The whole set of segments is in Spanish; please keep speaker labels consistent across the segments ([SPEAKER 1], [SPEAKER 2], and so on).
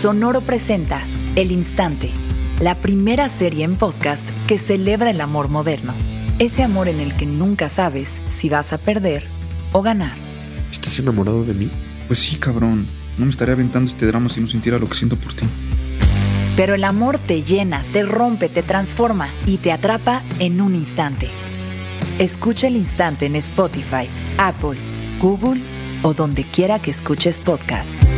[SPEAKER 1] Sonoro presenta El Instante, la primera serie en podcast que celebra el amor moderno. Ese amor en el que nunca sabes si vas a perder o ganar.
[SPEAKER 2] ¿Estás enamorado de mí?
[SPEAKER 3] Pues sí, cabrón. No me estaría aventando este drama si no sintiera lo que siento por ti.
[SPEAKER 1] Pero el amor te llena, te rompe, te transforma y te atrapa en un instante. Escucha el instante en Spotify, Apple, Google o donde quiera que escuches podcasts.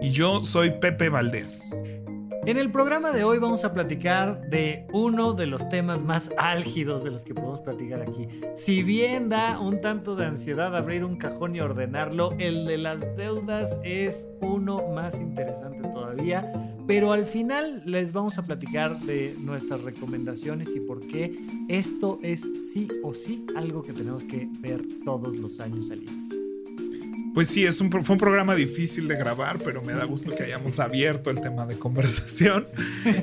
[SPEAKER 4] y yo soy Pepe Valdés.
[SPEAKER 5] En el programa de hoy vamos a platicar de uno de los temas más álgidos de los que podemos platicar aquí. Si bien da un tanto de ansiedad abrir un cajón y ordenarlo, el de las deudas es uno más interesante todavía. Pero al final les vamos a platicar de nuestras recomendaciones y por qué esto es sí o sí algo que tenemos que ver todos los años salidos.
[SPEAKER 4] Pues sí, es un, fue un programa difícil de grabar, pero me da gusto que hayamos abierto el tema de conversación.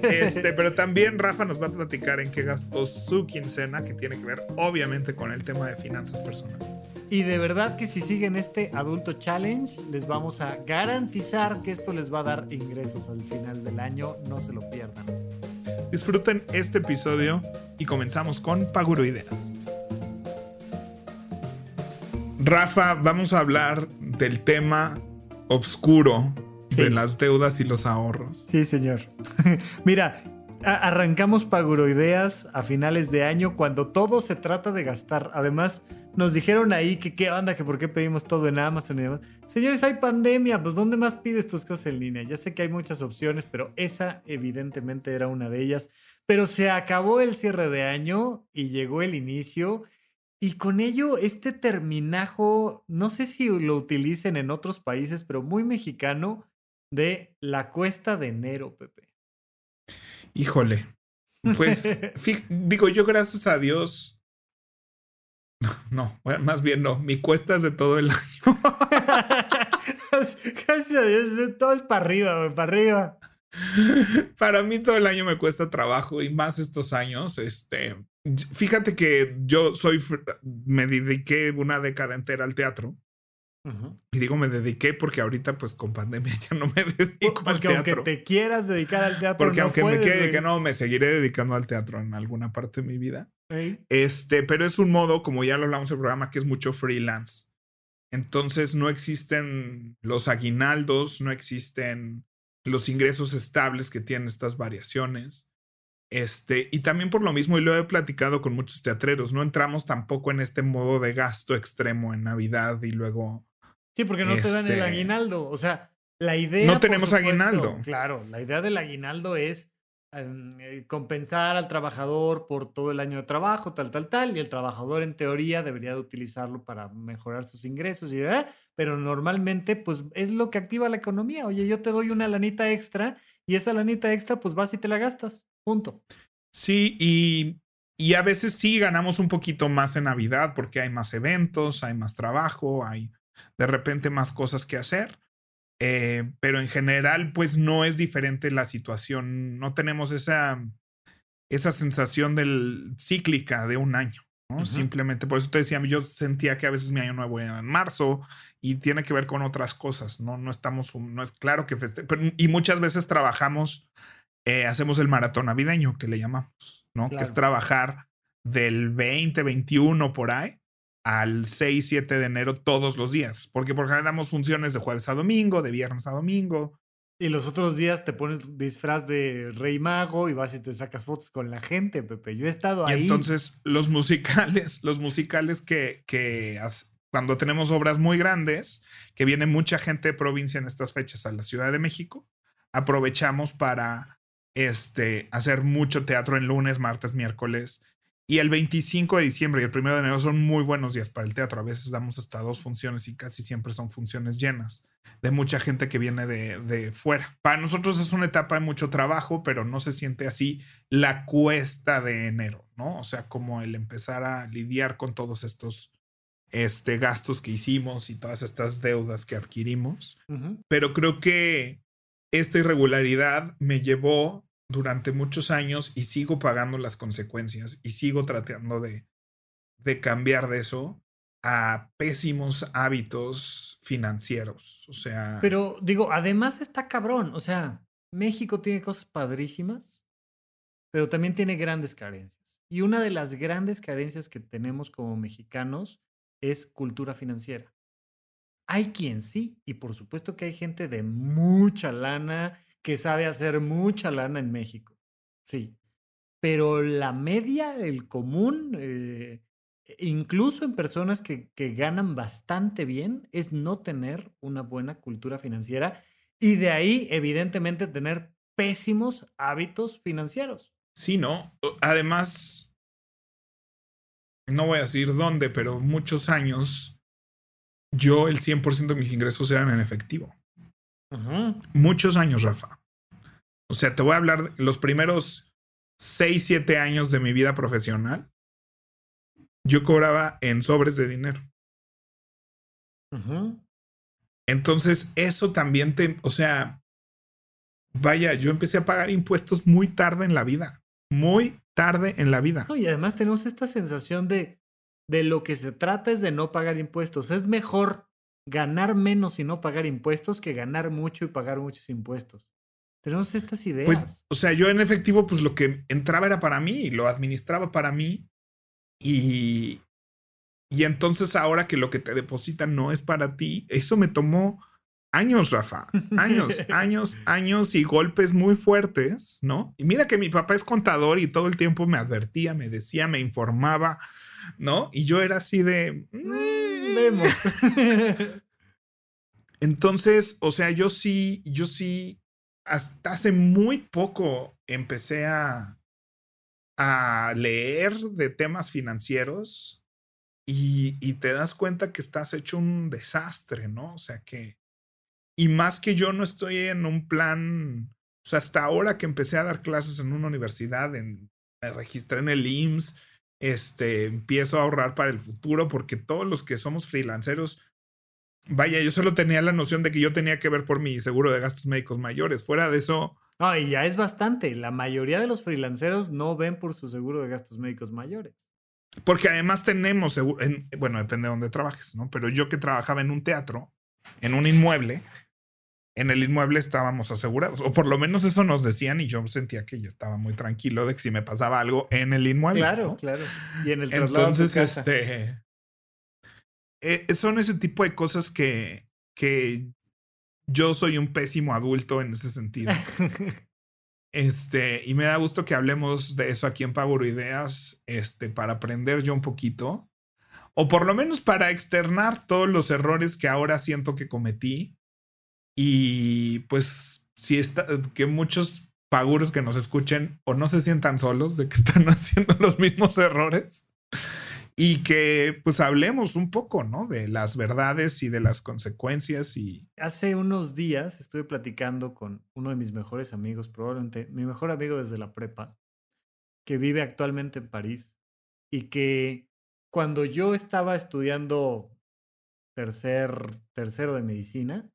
[SPEAKER 4] Este, pero también Rafa nos va a platicar en qué gastó su quincena, que tiene que ver obviamente con el tema de finanzas personales.
[SPEAKER 5] Y de verdad que si siguen este Adulto Challenge, les vamos a garantizar que esto les va a dar ingresos al final del año. No se lo pierdan.
[SPEAKER 4] Disfruten este episodio y comenzamos con Paguro Ideas. Rafa, vamos a hablar del tema oscuro de las deudas y los ahorros.
[SPEAKER 5] Sí, señor. Mira, arrancamos Paguroideas a finales de año cuando todo se trata de gastar. Además, nos dijeron ahí que qué onda, que por qué pedimos todo en Amazon y demás. Señores, hay pandemia, pues ¿dónde más pides tus cosas en línea? Ya sé que hay muchas opciones, pero esa evidentemente era una de ellas. Pero se acabó el cierre de año y llegó el inicio y con ello, este terminajo, no sé si lo utilicen en otros países, pero muy mexicano, de la cuesta de enero, Pepe.
[SPEAKER 4] Híjole. Pues, digo, yo gracias a Dios. No, más bien no. Mi cuesta es de todo el año.
[SPEAKER 5] gracias a Dios, todo es para arriba, para arriba.
[SPEAKER 4] Para mí todo el año me cuesta trabajo y más estos años. Este, Fíjate que yo soy, me dediqué una década entera al teatro. Y digo me dediqué porque ahorita pues con pandemia ya no me dedico al teatro.
[SPEAKER 5] Porque aunque te quieras dedicar al teatro.
[SPEAKER 4] Porque aunque me quede que no, me seguiré dedicando al teatro en alguna parte de mi vida. Este, pero es un modo, como ya lo hablamos en el programa, que es mucho freelance. Entonces no existen los aguinaldos, no existen los ingresos estables que tienen estas variaciones. Este, y también por lo mismo, y lo he platicado con muchos teatreros, no entramos tampoco en este modo de gasto extremo en Navidad y luego.
[SPEAKER 5] Sí, porque no te dan el este aguinaldo. O sea, la idea.
[SPEAKER 4] No tenemos aguinaldo.
[SPEAKER 5] Claro, la idea del aguinaldo es em, eh, compensar al trabajador por todo el año de trabajo, tal, tal, tal, y el trabajador en teoría debería de utilizarlo para mejorar sus ingresos, y, pero normalmente pues es lo que activa la economía. Oye, yo te doy una lanita extra y esa lanita extra pues vas y te la gastas. Punto.
[SPEAKER 4] Sí, y, y a veces sí ganamos un poquito más en Navidad porque hay más eventos, hay más trabajo, hay de repente más cosas que hacer. Eh, pero en general, pues no es diferente la situación. No tenemos esa, esa sensación del cíclica de un año. ¿no? Simplemente, por eso te decía, yo sentía que a veces mi año nuevo era en marzo y tiene que ver con otras cosas, ¿no? No estamos, no es claro que feste y muchas veces trabajamos eh, hacemos el maratón navideño, que le llamamos, ¿no? Que es trabajar del 20, 21 por ahí al 6, 7 de enero todos los días. Porque por ejemplo damos funciones de jueves a domingo, de viernes a domingo.
[SPEAKER 5] Y los otros días te pones disfraz de rey mago y vas y te sacas fotos con la gente, Pepe. Yo he estado ahí.
[SPEAKER 4] Entonces los musicales, los musicales que, que cuando tenemos obras muy grandes, que viene mucha gente de provincia en estas fechas a la Ciudad de México, aprovechamos para este, hacer mucho teatro en lunes, martes, miércoles Y el 25 de diciembre y el 1 de enero son muy buenos días para el teatro. A veces damos hasta dos funciones y casi siempre son funciones llenas de mucha gente que viene de, de fuera. Para nosotros es una etapa de mucho trabajo, pero no se siente así la cuesta de enero, ¿no? O sea, como el empezar a lidiar con todos estos este, gastos que hicimos y todas estas deudas que adquirimos. Pero creo que esta irregularidad me llevó durante muchos años y sigo pagando las consecuencias y sigo tratando de, de cambiar de eso a pésimos hábitos financieros. O sea,
[SPEAKER 5] Pero digo, además está cabrón. O sea, México tiene cosas padrísimas, pero también tiene grandes carencias. Y una de las grandes carencias que tenemos como mexicanos es cultura financiera. Hay quien sí, y por supuesto que hay gente de mucha lana que sabe hacer mucha lana en México. Sí. Pero la media, el común, eh, incluso en personas que, que ganan bastante bien, es no tener una buena cultura financiera y de ahí, evidentemente, tener pésimos hábitos financieros.
[SPEAKER 4] sí, ¿no? Además, no voy a decir dónde, pero muchos años yo el 100% de mis ingresos eran en efectivo. Muchos años, Rafa. O sea, te voy a hablar de los primeros 6, 7 años de mi vida profesional. Yo cobraba en sobres de dinero. Entonces, eso también te, o sea, vaya, yo empecé a pagar impuestos muy tarde en la vida. Muy tarde en la vida.
[SPEAKER 5] No, y además tenemos esta sensación de, de lo que se trata es de no pagar impuestos. Es mejor ganar menos y no pagar impuestos que ganar mucho y pagar muchos impuestos. Tenemos estas ideas.
[SPEAKER 4] Pues, o sea, yo en efectivo, pues lo que entraba era para mí lo administraba para mí. Y, y entonces ahora que lo que te depositan no es para ti, eso me tomó años, Rafa. Años, años, años y golpes muy fuertes, ¿no? Y mira que mi papá es contador y todo el tiempo me advertía, me decía, me informaba, ¿no? Y yo era así de...
[SPEAKER 5] Mm, Vemos.
[SPEAKER 4] Entonces, o sea, yo sí, yo sí, hasta hace muy poco empecé a, a leer de temas financieros y, y te das cuenta que estás hecho un desastre, ¿no? O sea que, y más que yo no estoy en un plan, o sea, hasta ahora que empecé a dar clases en una universidad, en, me registré en el IMSS, este, empiezo a ahorrar para el futuro porque todos los que somos freelanceros, Vaya, yo solo tenía la noción de que yo tenía que ver por mi seguro de gastos médicos mayores. Fuera de eso,
[SPEAKER 5] No, y ya es bastante. La mayoría de los freelanceros no ven por su seguro de gastos médicos mayores.
[SPEAKER 4] porque además tenemos seguro, en- bueno, depende de dónde trabajes, ¿no? Pero yo que trabajaba en un teatro, en un inmueble, en el inmueble estábamos asegurados, o por lo menos eso nos decían y yo sentía que ya estaba muy tranquilo de que si me pasaba algo en el inmueble.
[SPEAKER 5] Claro,
[SPEAKER 4] ¿no?
[SPEAKER 5] claro. Y en el traslado a tu
[SPEAKER 4] Entonces,
[SPEAKER 5] casa.
[SPEAKER 4] este. eh, son ese tipo de cosas que, que yo soy un pésimo adulto en ese sentido. Este, y me da gusto que hablemos de eso aquí en Paguro Ideas, este, para aprender yo un poquito, o por lo menos para externar todos los errores que ahora siento que cometí. Y pues, si está, que muchos paguros que nos escuchen o no se sientan solos de que están haciendo los mismos errores y que pues hablemos un poco, ¿no? De las verdades y de las consecuencias y
[SPEAKER 5] Hace unos días estuve platicando con uno de mis mejores amigos, probablemente mi mejor amigo desde la prepa, que vive actualmente en París y que cuando yo estaba estudiando tercer, tercero de medicina,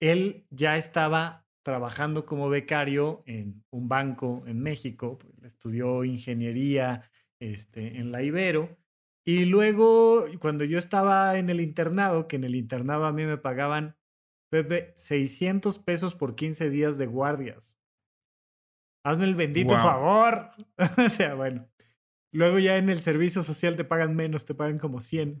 [SPEAKER 5] él ya estaba trabajando como becario en un banco en México, pues, estudió ingeniería este, en la Ibero. Y luego, cuando yo estaba en el internado, que en el internado a mí me pagaban, Pepe, 600 pesos por 15 días de guardias. Hazme el bendito favor. o sea, bueno. Luego ya en el servicio social te pagan menos, te pagan como 100.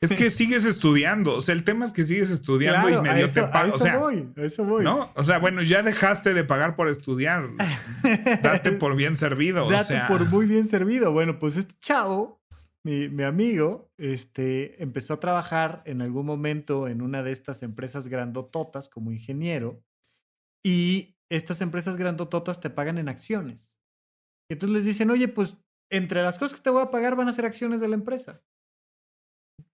[SPEAKER 4] Es que sigues estudiando, o sea, el tema es que sigues estudiando y
[SPEAKER 5] Claro,
[SPEAKER 4] medio
[SPEAKER 5] eso,
[SPEAKER 4] te
[SPEAKER 5] a
[SPEAKER 4] pagan, o
[SPEAKER 5] eso
[SPEAKER 4] sea,
[SPEAKER 5] voy, a eso voy.
[SPEAKER 4] ¿no? O sea, bueno, ya dejaste de pagar por estudiar, date por bien servido, o
[SPEAKER 5] Date
[SPEAKER 4] sea,
[SPEAKER 5] por muy bien servido. Bueno, pues este chavo, mi, mi amigo, este, empezó a trabajar en algún momento en una de estas empresas grandototas como ingeniero y estas empresas grandototas te pagan en acciones. Entonces les dicen, oye, pues entre las cosas que te voy a pagar van a ser acciones de la empresa.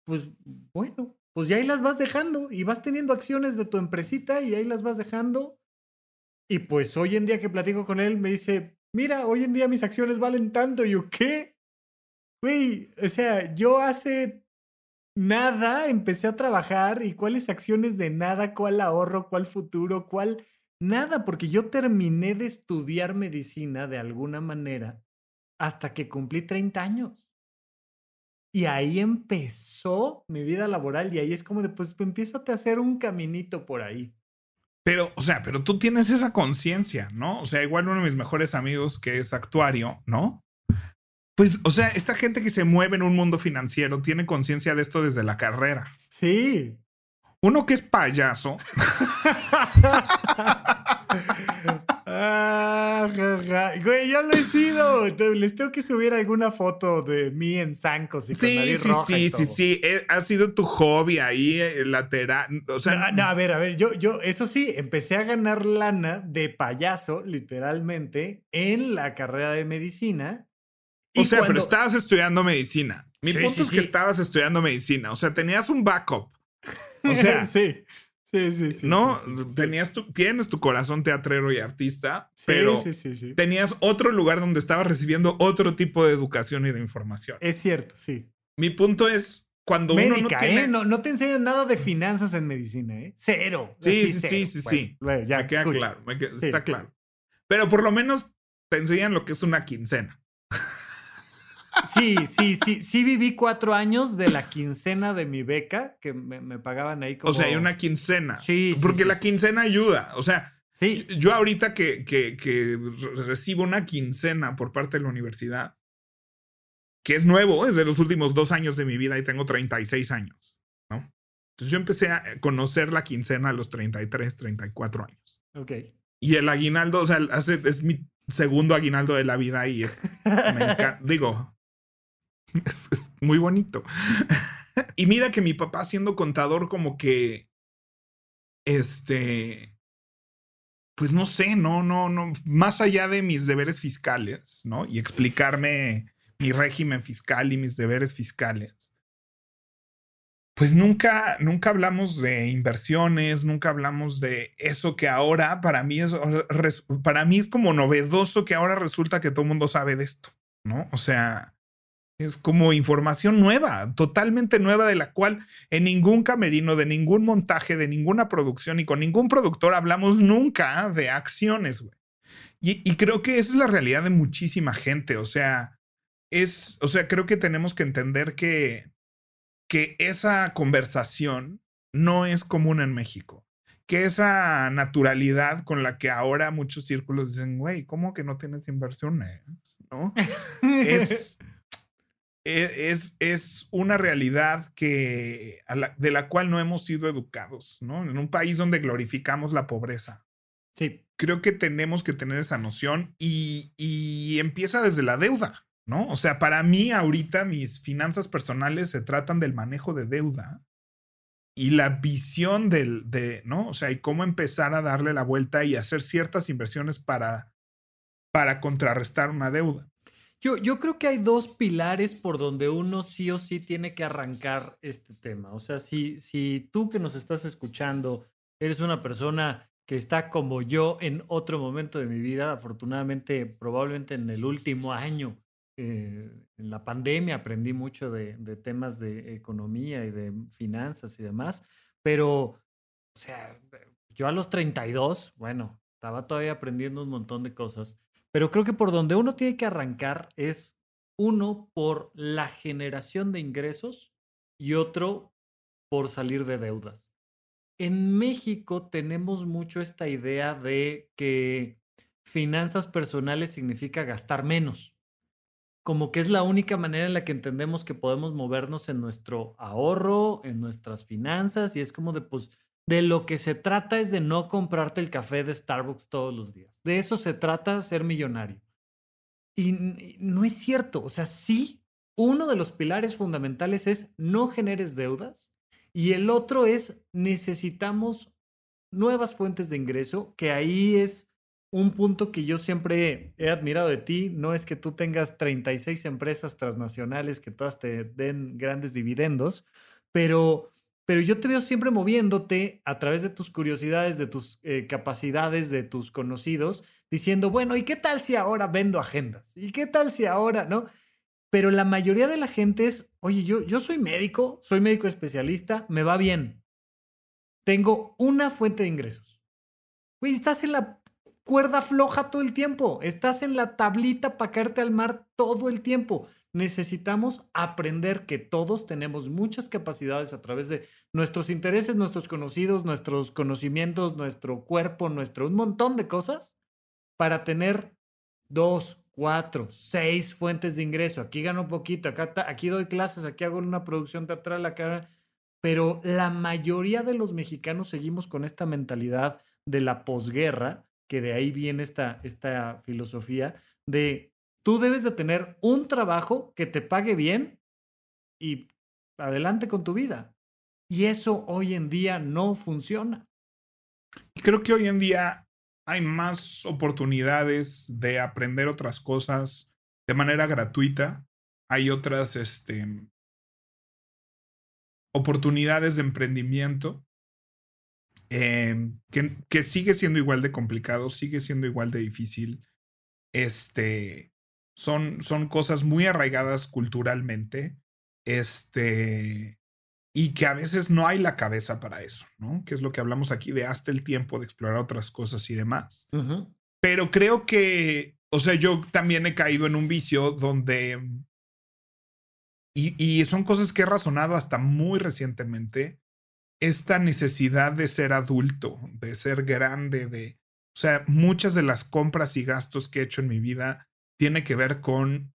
[SPEAKER 5] Pues bueno, pues ya ahí las vas dejando y vas teniendo acciones de tu empresita y ahí las vas dejando. Y pues hoy en día que platico con él me dice, mira, hoy en día mis acciones valen tanto. Y yo, ¿qué? Güey, o sea, yo hace nada empecé a trabajar y cuáles acciones de nada, cuál ahorro, cuál futuro, cuál nada, porque yo terminé de estudiar medicina de alguna manera hasta que cumplí 30 años. Y ahí empezó mi vida laboral y ahí es como de, pues empieza a hacer un caminito por ahí.
[SPEAKER 4] Pero, o sea, pero tú tienes esa conciencia, ¿no? O sea, igual uno de mis mejores amigos que es actuario, ¿no? Pues, o sea, esta gente que se mueve en un mundo financiero tiene conciencia de esto desde la carrera.
[SPEAKER 5] Sí.
[SPEAKER 4] Uno que es payaso.
[SPEAKER 5] Ah, Güey, yo lo he sido. Les tengo que subir alguna foto de mí en zancos y con
[SPEAKER 4] sí,
[SPEAKER 5] nariz
[SPEAKER 4] sí,
[SPEAKER 5] roja
[SPEAKER 4] sí,
[SPEAKER 5] y
[SPEAKER 4] sí,
[SPEAKER 5] todo.
[SPEAKER 4] sí. Eh, Ha sido tu hobby ahí, eh, lateral. O sea,
[SPEAKER 5] No, no, a ver, a ver, yo, yo, eso sí, empecé a ganar lana de payaso, literalmente, en la carrera de medicina.
[SPEAKER 4] o sea, pero estabas estudiando medicina. Mi
[SPEAKER 5] Sí,
[SPEAKER 4] punto
[SPEAKER 5] sí,
[SPEAKER 4] es que
[SPEAKER 5] sí.
[SPEAKER 4] estabas estudiando medicina. O sea, tenías un backup. O sea,
[SPEAKER 5] sí, sí, sí, sí.
[SPEAKER 4] no,
[SPEAKER 5] sí, sí, sí.
[SPEAKER 4] tenías tu, tienes tu corazón teatrero y artista,
[SPEAKER 5] Sí,
[SPEAKER 4] pero tenías otro lugar donde estabas recibiendo otro tipo de educación y de información.
[SPEAKER 5] Es cierto, sí.
[SPEAKER 4] Mi punto es cuando uno no
[SPEAKER 5] Médica,
[SPEAKER 4] tiene.
[SPEAKER 5] ¿eh? No, no te enseñan nada de finanzas en medicina, ¿eh? Cero.
[SPEAKER 4] Sí, sí,
[SPEAKER 5] cero.
[SPEAKER 4] sí, sí,
[SPEAKER 5] Bueno,
[SPEAKER 4] sí.
[SPEAKER 5] bueno, ya,
[SPEAKER 4] me queda claro, me queda-
[SPEAKER 5] Sí.
[SPEAKER 4] está claro. Pero por lo menos te enseñan lo que es una quincena.
[SPEAKER 5] Sí, sí, sí, sí viví cuatro años de la quincena de mi beca que me, me pagaban ahí como...
[SPEAKER 4] O sea, hay una quincena.
[SPEAKER 5] Sí,
[SPEAKER 4] Porque
[SPEAKER 5] sí,
[SPEAKER 4] la
[SPEAKER 5] sí.
[SPEAKER 4] quincena ayuda. O sea,
[SPEAKER 5] Sí,
[SPEAKER 4] yo ahorita que, que, que re- recibo una quincena por parte de la universidad, que es nuevo, es de los últimos dos años de mi vida y tengo 36 años, ¿no? Entonces yo empecé a conocer la quincena a los 33, 34 años.
[SPEAKER 5] ok.
[SPEAKER 4] Y el aguinaldo, o sea, hace, es mi segundo aguinaldo de la vida y es, me encanta, digo, es, muy bonito. y mira que mi papá siendo contador como que, este, pues no sé, no, no, no, más allá de mis deberes fiscales, ¿no? Y explicarme mi régimen fiscal y mis deberes fiscales. Pues nunca, nunca hablamos de inversiones, nunca hablamos de eso que ahora para mí es, para mí es como novedoso que ahora resulta que todo el mundo sabe de esto, ¿no? O sea, es como información nueva, totalmente nueva de la cual en ningún camerino, de ningún montaje, de ninguna producción y con ningún productor hablamos nunca de acciones, güey. Y, y creo que esa es la realidad de muchísima gente, o sea, es, o sea, creo que tenemos que entender que, que esa conversación no es común en México. Que esa naturalidad con la que ahora muchos círculos dicen, güey, ¿cómo que no tienes inversiones? ¿No? es, es, es una realidad que, la- de la cual no hemos sido educados, ¿no? En un país donde glorificamos la pobreza.
[SPEAKER 5] Sí,
[SPEAKER 4] Creo que tenemos que tener esa noción y, y empieza desde la deuda, ¿no? O sea, para mí ahorita mis finanzas personales se tratan del manejo de deuda y la visión del, de, ¿no? O sea, y cómo empezar a darle la vuelta y hacer ciertas inversiones para, para contrarrestar una deuda.
[SPEAKER 5] Yo, yo creo que hay dos pilares por donde uno sí o sí tiene que arrancar este tema. O sea, si, si tú que nos estás escuchando eres una persona que está como yo en otro momento de mi vida, afortunadamente, probablemente en el último año, eh, en la pandemia aprendí mucho de, de temas de economía y de finanzas y demás, pero, o sea, yo a los 32, bueno, estaba todavía aprendiendo un montón de cosas. Pero creo que por donde uno tiene que arrancar es uno por la generación de ingresos y otro por salir de deudas. En México tenemos mucho esta idea de que finanzas personales significa gastar menos. Como que es la única manera en la que entendemos que podemos movernos en nuestro ahorro, en nuestras finanzas, y es como de, pues, de lo que se trata es de no comprarte el café de Starbucks todos los días. De eso se trata ser millonario. Y no es cierto. O sea, sí, uno de los pilares fundamentales es no generes deudas y el otro es necesitamos nuevas fuentes de ingreso, que ahí es un punto que yo siempre he admirado de ti no es que tú tengas 36 empresas transnacionales que todas te den grandes dividendos, pero, pero yo te veo siempre moviéndote a través de tus curiosidades, de tus eh, capacidades, de tus conocidos, diciendo, bueno, ¿y qué tal si ahora vendo agendas? ¿Y qué tal si ahora, no? Pero la mayoría de la gente es, oye, yo, yo soy médico, soy médico especialista, me va bien. Tengo una fuente de ingresos. Güey, estás en la cuerda floja todo el tiempo. Estás en la tablita para caerte al mar todo el tiempo. Necesitamos aprender que todos tenemos muchas capacidades a través de nuestros intereses, nuestros conocidos, nuestros conocimientos, nuestro cuerpo, nuestro un montón de cosas para tener dos, cuatro, seis fuentes de ingreso. Aquí gano poquito, acá, aquí doy clases, aquí hago una producción teatral, acá. Pero la mayoría de los mexicanos seguimos con esta mentalidad de la posguerra que de ahí viene esta, esta filosofía de tú debes de tener un trabajo que te pague bien y adelante con tu vida. Y eso hoy en día no funciona.
[SPEAKER 4] Creo que hoy en día hay más oportunidades de aprender otras cosas de manera gratuita. Hay otras este, oportunidades de emprendimiento Em, que, que, sigue siendo igual de complicado, sigue siendo igual de difícil. Este, son, son cosas muy arraigadas culturalmente, este, y que a veces no hay la cabeza para eso, ¿no? Que es lo que hablamos aquí de hasta el tiempo de explorar otras cosas y demás. Pero creo que, o sea, yo también he caído en un vicio donde, y, y son cosas que he razonado hasta muy recientemente, esta necesidad de ser adulto, de ser grande, de, o sea, muchas de las compras y gastos que he hecho en mi vida tiene que ver con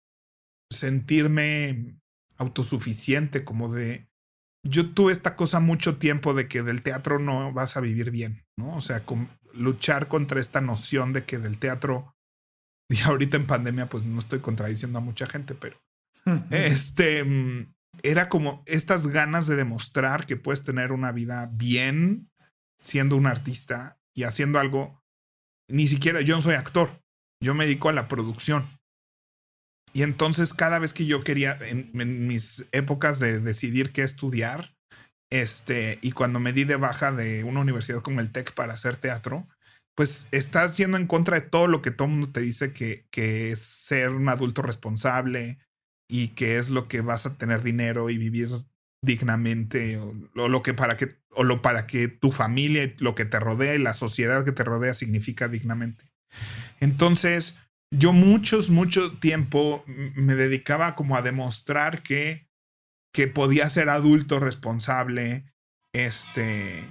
[SPEAKER 4] sentirme autosuficiente, como de, yo tuve esta cosa mucho tiempo de que del teatro no vas a vivir bien, ¿no? O sea, luchar contra esta noción de que del teatro, y ahorita en pandemia, pues no estoy contradiciendo a mucha gente, pero este, mm, era como estas ganas de demostrar que puedes tener una vida bien siendo un artista y haciendo algo. Ni siquiera yo no soy actor, yo me dedico a la producción. Y entonces cada vez que yo quería, en, mis épocas de decidir qué estudiar, este, y cuando me di de baja de una universidad como el TEC para hacer teatro, pues estás yendo en contra de todo lo que todo el mundo te dice que, que es ser un adulto responsable, y qué es lo que vas a tener dinero y vivir dignamente o, lo que para que o lo para que tu familia lo que te rodea y la sociedad que te rodea significa dignamente. Entonces, yo muchos mucho tiempo me dedicaba como a demostrar que que podía ser adulto responsable este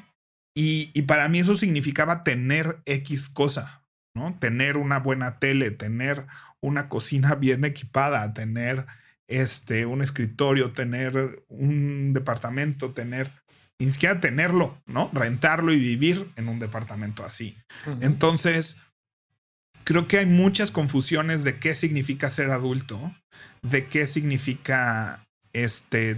[SPEAKER 4] y, y para mí eso significaba tener X cosa, ¿no? Tener una buena tele, tener una cocina bien equipada, tener este, un escritorio, tener un departamento, tener, ni siquiera tenerlo, ¿no? Rentarlo y vivir en un departamento así. Entonces, creo que hay muchas confusiones de qué significa ser adulto, de qué significa este,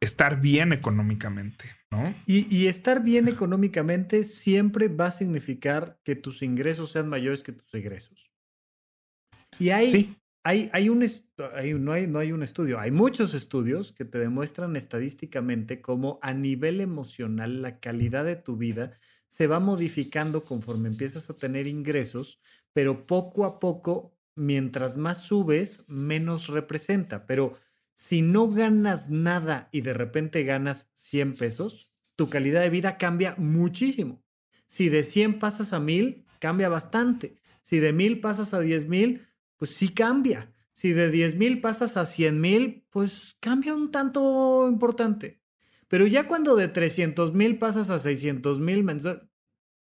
[SPEAKER 4] estar bien económicamente, ¿no?
[SPEAKER 5] Y, y, estar bien económicamente siempre va a significar que tus ingresos sean mayores que tus egresos. Y hay, sí. Hay, hay un hay, no, hay, no hay un estudio, hay muchos estudios que te demuestran estadísticamente cómo a nivel emocional la calidad de tu vida se va modificando conforme empiezas a tener ingresos, pero poco a poco, mientras más subes, menos representa. Pero si no ganas nada y de repente ganas 100 pesos, tu calidad de vida cambia muchísimo. Si de 100 pasas a 1000, cambia bastante. Si de 1000 pasas a 10 mil, pues sí cambia. Si de 10 mil pasas a 100 mil, pues cambia un tanto importante. Pero ya cuando de 300 mil pasas a 600 mil,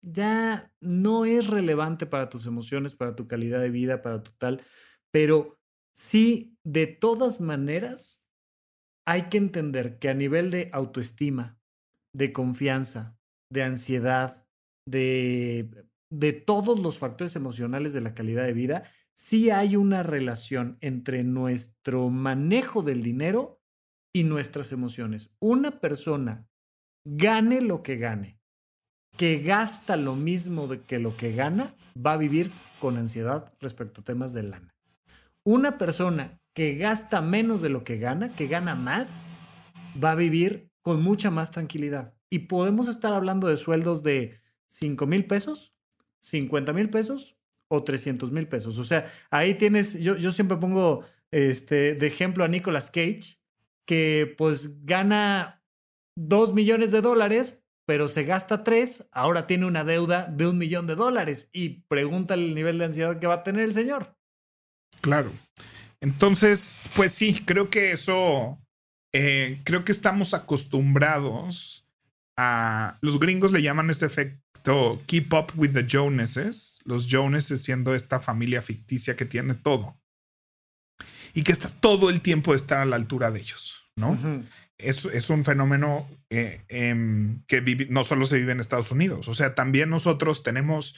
[SPEAKER 5] ya no es relevante para tus emociones, para tu calidad de vida, para tu tal. Pero sí, de todas maneras, hay que entender que a nivel de autoestima, de confianza, de ansiedad, de, de todos los factores emocionales de la calidad de vida, sí hay una relación entre nuestro manejo del dinero y nuestras emociones. Una persona, gane lo que gane, que gasta lo mismo de que lo que gana va a vivir con ansiedad respecto a temas de lana. Una persona que gasta menos de lo que gana, que gana más, va a vivir con mucha más tranquilidad. Y podemos estar hablando de sueldos de 5 mil pesos, 50 mil pesos o 300 mil pesos. O sea, ahí tienes, yo, yo siempre pongo este, de ejemplo a Nicolas Cage, que pues gana 2 millones de dólares, pero se gasta 3, ahora tiene una deuda de un millón de dólares y pregúntale el nivel de ansiedad que va a tener el señor.
[SPEAKER 4] Claro. Entonces, pues sí, creo que eso, eh, creo que estamos acostumbrados a, los gringos le llaman este efecto keep up with the Joneses, los Joneses siendo esta familia ficticia que tiene todo y que estás todo el tiempo de estar a la altura de ellos, ¿no? Es, un fenómeno eh, em, que no solo se vive en Estados Unidos, o sea, también nosotros tenemos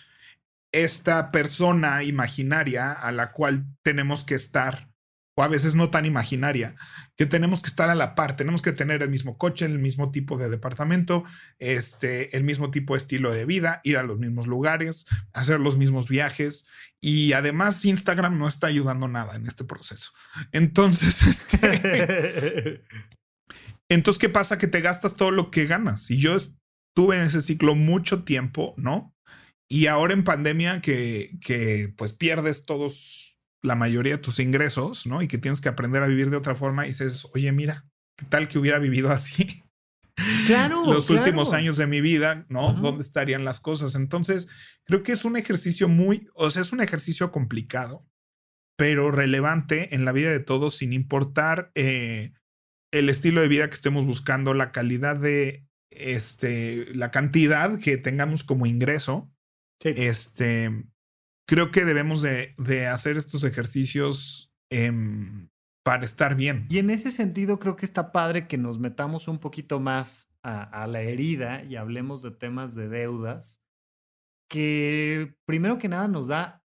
[SPEAKER 4] esta persona imaginaria a la cual tenemos que estar, o a veces no tan imaginaria, que tenemos que estar a la par, tenemos que tener el mismo coche, el mismo tipo de departamento, este, el mismo tipo de estilo de vida, ir a los mismos lugares, hacer los mismos viajes y además Instagram no está ayudando nada en este proceso. Entonces, este, entonces, ¿qué pasa? Que te gastas todo lo que ganas. Y yo estuve en ese ciclo mucho tiempo, ¿no? Y ahora en pandemia que, que pues pierdes todos, la mayoría de tus ingresos, ¿no? Y que tienes que aprender a vivir de otra forma y dices, oye, mira, ¿qué tal que hubiera vivido así?
[SPEAKER 5] Claro.
[SPEAKER 4] Los últimos años de mi vida, ¿no? ¿Dónde estarían las cosas? Entonces, creo que es un ejercicio muy, o sea, es un ejercicio complicado, pero relevante en la vida de todos, sin importar eh, el estilo de vida que estemos buscando, la calidad de, este, la cantidad que tengamos como ingreso. Este, creo que debemos de, de hacer estos ejercicios em, para estar bien.
[SPEAKER 5] Y en ese sentido creo que está padre que nos metamos un poquito más a, a la herida y hablemos de temas de deudas, que primero que nada nos da,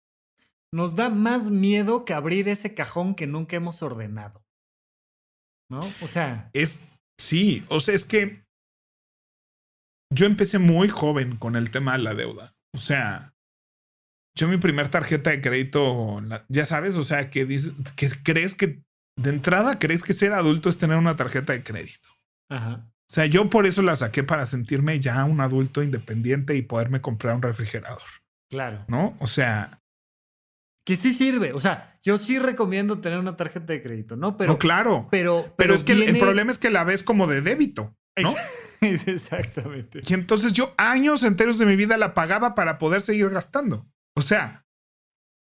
[SPEAKER 5] nos da más miedo que abrir ese cajón que nunca hemos ordenado. ¿No? O sea.
[SPEAKER 4] Es, sí, o sea, es que yo empecé muy joven con el tema de la deuda. O sea, yo mi primer tarjeta de crédito, ya sabes, o sea, que, dices, que crees que de entrada crees que ser adulto es tener una tarjeta de crédito.
[SPEAKER 5] Ajá.
[SPEAKER 4] O sea, yo por eso la saqué para sentirme ya un adulto independiente y poderme comprar un refrigerador.
[SPEAKER 5] Claro.
[SPEAKER 4] ¿No? O sea,
[SPEAKER 5] que sí sirve. O sea, yo sí recomiendo tener una tarjeta de crédito, ¿no? Pero.
[SPEAKER 4] No, claro.
[SPEAKER 5] Pero,
[SPEAKER 4] pero, es que el, problema es que la ves como de débito, ¿no?
[SPEAKER 5] Exactamente.
[SPEAKER 4] Y entonces yo años enteros de mi vida la pagaba para poder seguir gastando. O sea,